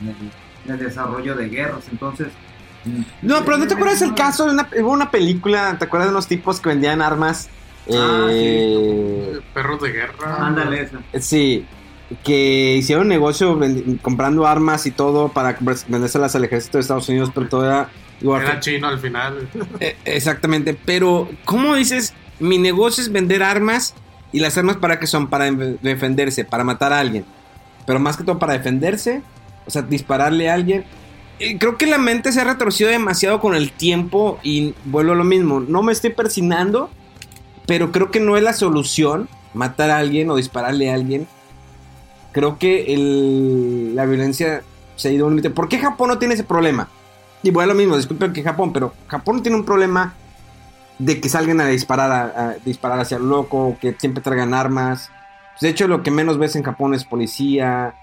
en el, en el desarrollo de guerras entonces No, pero ¿no te acuerdas el caso de una, hubo una película, ¿te acuerdas de unos tipos que vendían armas? Ah, Eh, Perros de guerra. ándale esa sí, que hicieron negocio comprando armas y todo para vendérselas al ejército de Estados Unidos, pero todo era... igual Era que- chino al final. Eh, exactamente, pero ¿cómo dices? Mi negocio es vender armas y las armas para qué son? Para en- defenderse, para matar a alguien. Pero más que todo para defenderse, o sea, dispararle a alguien. Eh, creo que la mente se ha retorcido demasiado con el tiempo y vuelvo a lo mismo. No me estoy persinando, pero creo que no es la solución matar a alguien o dispararle a alguien. Creo que el- la violencia se ha ido a un límite. ¿Por qué Japón no tiene ese problema? Y bueno, lo mismo, disculpen que Japón, pero Japón tiene un problema de que salgan a disparar, a, a disparar hacia el loco, que siempre traigan armas. Pues, de hecho, lo que menos ves en Japón es policía.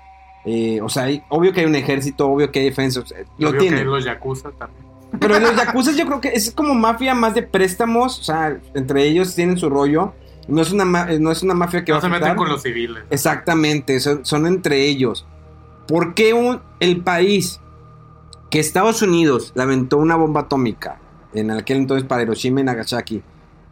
eh, o sea, hay- obvio que hay un ejército, obvio que hay defensa. o sea, lo Obvio que los yakuza también. Pero los yakuza yo creo que es como mafia más de préstamos. O sea, entre ellos tienen su rollo. No es una, ma- no es una mafia que No va se a meten con los civiles. Exactamente, son, son entre ellos. ¿Por qué un- el país que Estados Unidos lamentó una bomba atómica en aquel entonces para Hiroshima y Nagasaki,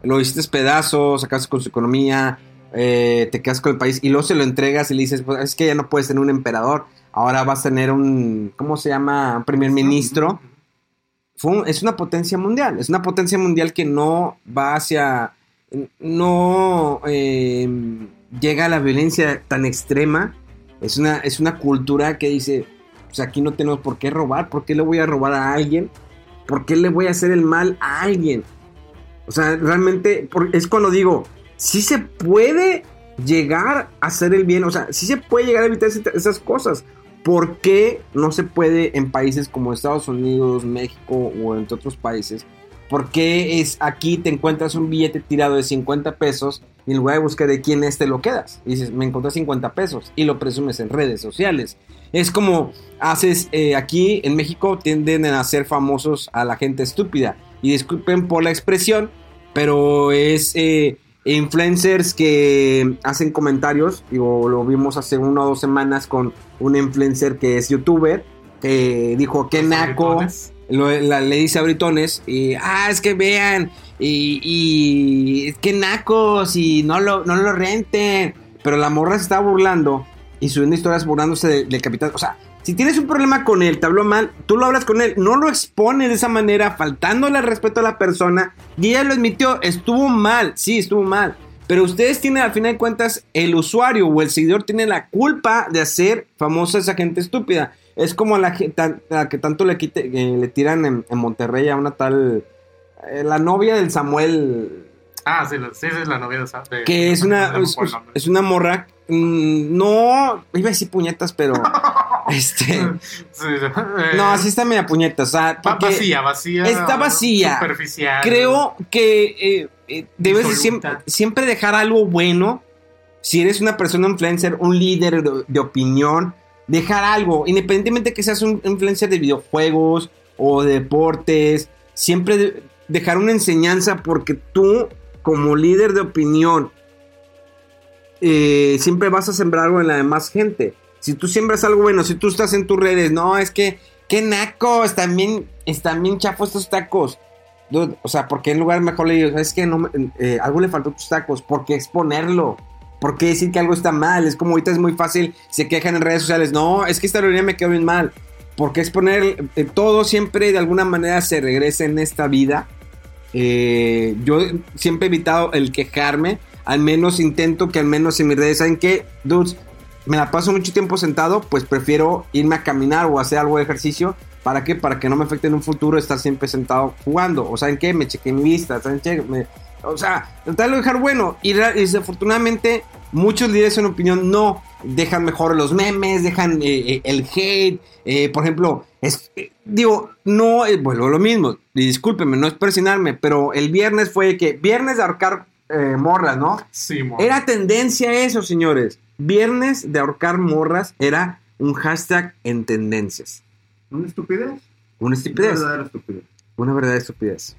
lo hiciste pedazos, sacaste con su economía, eh, te quedas con el país y luego se lo entregas y le dices, pues es que ya no puedes tener un emperador, ahora vas a tener un, ¿cómo se llama? Un primer ministro. Fue un- es una potencia mundial, es una potencia mundial que no va hacia, no eh, llega a la violencia tan extrema, es una, es una cultura que dice, pues aquí no tenemos por qué robar, ¿por qué le voy a robar a alguien? ¿Por qué le voy a hacer el mal a alguien? O sea, realmente es cuando digo, sí se puede llegar a hacer el bien, o sea, sí se puede llegar a evitar esas cosas. ¿Por qué no se puede en países como Estados Unidos, México o entre otros países? ¿Por qué es aquí te encuentras un billete tirado de 50 pesos y en lugar de buscar de quién es te lo quedas? Y dices, me encontré 50 pesos y lo presumes en redes sociales. Es como haces eh, aquí en México tienden a ser famosos a la gente estúpida. Y disculpen por la expresión, pero es eh, influencers que hacen comentarios. Digo, lo vimos hace una o dos semanas con un influencer que es youtuber. Que dijo que naco. Le dice a Britones y ah es que vean y, es que nacos y no lo no lo renten pero la morra se está burlando y subiendo historias burlándose de- del capitán. O sea, si tienes un problema con él, te habló mal, tú lo hablas con él, no lo expones de esa manera, faltándole al respeto a la persona, y ella lo admitió, estuvo mal, sí, estuvo mal. Pero ustedes tienen, al final de cuentas, el usuario o el seguidor tiene la culpa de hacer famosa esa gente estúpida. Es como la, que tanto le, quite- eh, le tiran en, en Monterrey a una tal. eh, la novia del Samuel. Ah, sí, sí, sí, la novia de de- Que es una, es, es una morra. mm, no. Iba a decir puñetas, pero. [laughs] este. Sí, eh, No, así está media puñeta. O sea, vacía, vacía. Está vacía. Superficial. creo que eh, eh, debes siempre, siempre dejar algo bueno. Si eres una persona influencer, un líder de, de opinión, dejar algo, independientemente que seas un influencer de videojuegos o de deportes, siempre de- dejar una enseñanza porque tú, como líder de opinión, eh, siempre vas a sembrar algo en la demás gente. Si tú siembras algo bueno, si tú estás en tus redes, no, es que, qué naco, están bien, están bien chafos estos tacos. O sea, ¿por qué en lugar mejor le digo, es que no, eh, algo le faltó a tus tacos? ¿Por qué exponerlo? ¿Por qué decir que algo está mal? Es como ahorita es muy fácil, se quejan en redes sociales, no, es que esta aerolínea me quedó bien mal. ¿Por qué exponer eh, todo siempre de alguna manera se regresa en esta vida? Eh, yo siempre he evitado el quejarme, al menos intento que al menos en mis redes, ¿saben qué? Dudes, me la paso mucho tiempo sentado, pues prefiero irme a caminar o hacer algo de ejercicio. ¿Para qué? Para que no me afecte en un futuro estar siempre sentado jugando. O saben qué, me chequé mi vista, ¿saben qué? Me- o sea, tratarlo de dejar bueno. Y, desafortunadamente, muchos líderes en opinión no dejan mejor los memes, dejan eh, eh, el hate. eh, por ejemplo, es, eh, digo, no, bueno, lo mismo. Y discúlpenme, no es presionarme, pero el viernes fue que, viernes de ahorcar morras, ¿no? Sí, mo- Era tendencia eso, señores. Viernes de ahorcar morras era un hashtag en tendencias. ¿Una estupidez? Una estupidez. Una verdadera estupidez. Una verdadera estupidez.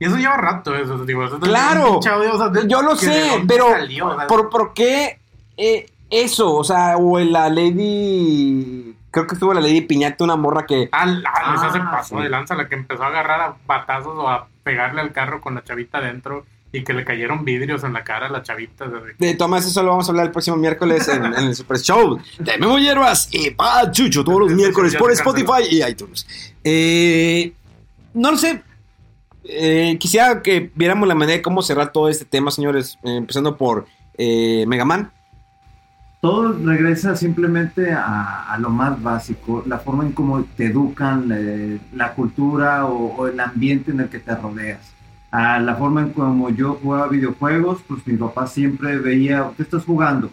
Y eso lleva rato, eso, digo. eso es ¡Claro! pinche audio, o sea, de- Yo lo sé, pero salió, o sea, ¿por, por qué eh, eso? O sea, o en la Lady... Creo que estuvo la Lady Piñata, una morra que... Ah, la- esa se Ah, pasó sí. de lanza, la que empezó a agarrar a batazos o a pegarle al carro con la chavita adentro y que le cayeron vidrios en la cara a la chavita. de- Tomás, eso lo vamos a hablar el próximo miércoles en, en el Super Show de Memo Hierbas y Pa Chucho todos los miércoles por. Spotify y iTunes. Eh, no lo sé. Eh, quisiera que viéramos la manera de cómo cerrar todo este tema, señores. eh, empezando por eh, Mega Man. Todo regresa simplemente a, lo más básico, la forma en cómo te educan, la, la cultura o, o el ambiente en el que te rodeas. A la forma en cómo yo jugaba videojuegos, pues mi papá siempre veía, ¿qué estás jugando?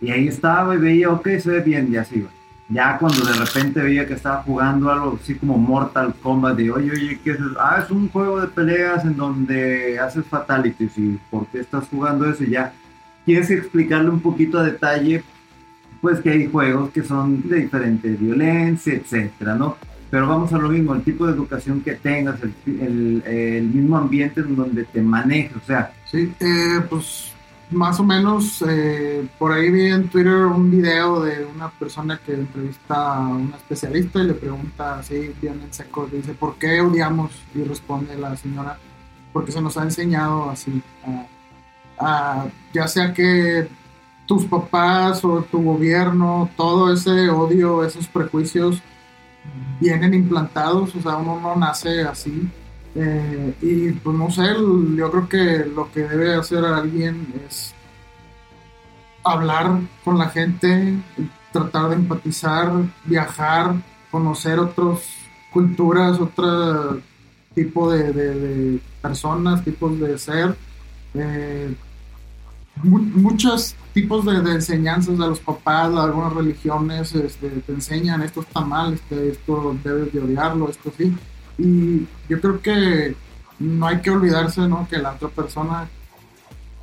Y ahí estaba y veía, ok, se ve bien, ya se iba. Ya cuando de repente veía que estaba jugando algo así como Mortal Kombat, de oye, oye, ¿qué es? Ah, es un juego de peleas en donde haces fatalities y ¿por qué estás jugando eso? Y ya quieres explicarle un poquito a detalle, pues que hay juegos que son de diferente violencia, etcétera, ¿no? Pero vamos a lo mismo, el tipo de educación que tengas, el, el- el mismo ambiente en donde te manejes, o sea, Sí, eh, pues más o menos eh, por ahí vi en Twitter un video de una persona que entrevista a una especialista y le pregunta así bien en seco, dice, ¿por qué odiamos? Y responde la señora, porque se nos ha enseñado así, ya sea que tus papás o tu gobierno, todo ese odio, esos prejuicios vienen implantados, o sea, uno no nace así. Eh, y pues no sé, yo creo que lo que debe hacer alguien es hablar con la gente, tratar de empatizar, viajar, conocer otras culturas, otro tipo de, personas, tipos de ser. eh, mu- muchos tipos de, de enseñanzas de los papás, de algunas religiones este, te enseñan esto está mal, este, esto debes de odiarlo, esto sí. Y yo creo que no hay que olvidarse ¿no? que la otra persona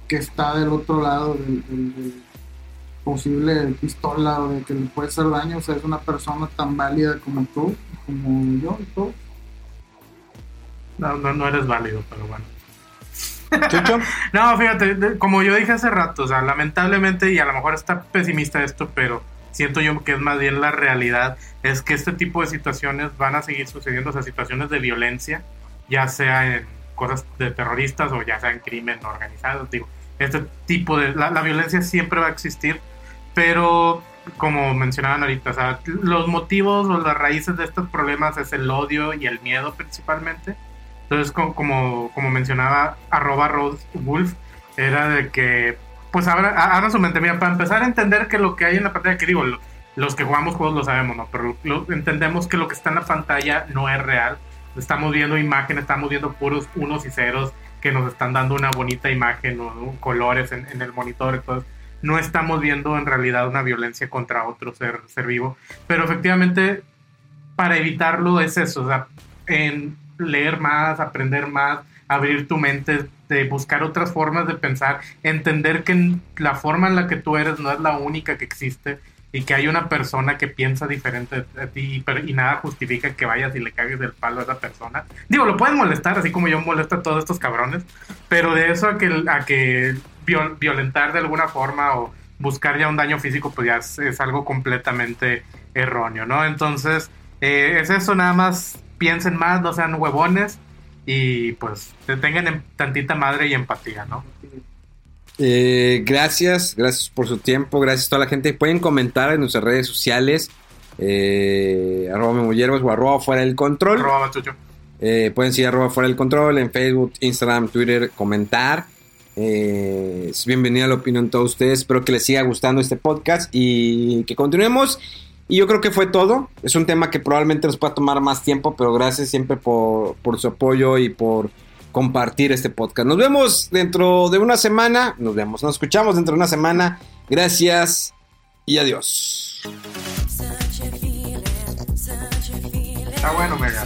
que está del otro lado del, del- del posible pistola o de que le puede hacer daño, o sea, es una persona tan válida como tú, como yo y todo. No, no, no eres válido, pero bueno. Chucho. [laughs] No, fíjate, como yo dije hace rato, o sea, lamentablemente, y a lo mejor está pesimista esto, pero siento yo que es más bien la realidad, es que este tipo de situaciones van a seguir sucediendo, o sea, situaciones de violencia, ya sea en cosas de terroristas o ya sea en crimen organizado, digo, este tipo de, la, la violencia siempre va a existir, pero como mencionaban ahorita, o sea, los motivos o las raíces de estos problemas es el odio y el miedo principalmente. Entonces, como, como, mencionaba arroba Rose Wolf, era de que, pues ahora, ahora su mente, mira, para empezar a entender que lo que hay en la pantalla, que digo, los que jugamos juegos lo sabemos, ¿no? Pero entendemos que lo que está en la pantalla no es real. Estamos viendo imágenes, estamos viendo puros unos y ceros que nos están dando una bonita imagen o colores en, en el monitor. Entonces, no estamos viendo en realidad una violencia contra otro ser, ser vivo. Pero efectivamente, para evitarlo es eso, o sea, en leer más, aprender más, abrir tu mente, de buscar otras formas de pensar, entender que la forma en la que tú eres no es la única que existe y que hay una persona que piensa diferente a ti y, nada justifica que vayas y le cagues del palo a esa persona. Digo, lo puedes molestar, así como yo molesto a todos estos cabrones, pero de eso a que, a que violentar de alguna forma o buscar ya un daño físico, pues ya es, algo completamente erróneo, ¿no? Entonces, eh, es eso, nada más piensen más, no sean huevones y pues tengan tantita madre y empatía, ¿no? Eh, gracias, gracias por su tiempo, gracias a toda la gente. Pueden comentar en nuestras redes sociales, eh, arroba memollerbas o arroba fuera del control. Arroba eh, pueden seguir arroba fuera del control en Facebook, Instagram, Twitter, comentar. Eh, bienvenida la opinión de todos ustedes. Espero que les siga gustando este podcast y que continuemos. Y yo creo que fue todo. Es un tema que probablemente nos pueda tomar más tiempo, pero gracias siempre por, por su apoyo y por compartir este podcast. Nos vemos dentro de una semana. Nos vemos, nos escuchamos dentro de una semana. Gracias y adiós. Está bueno, Mega.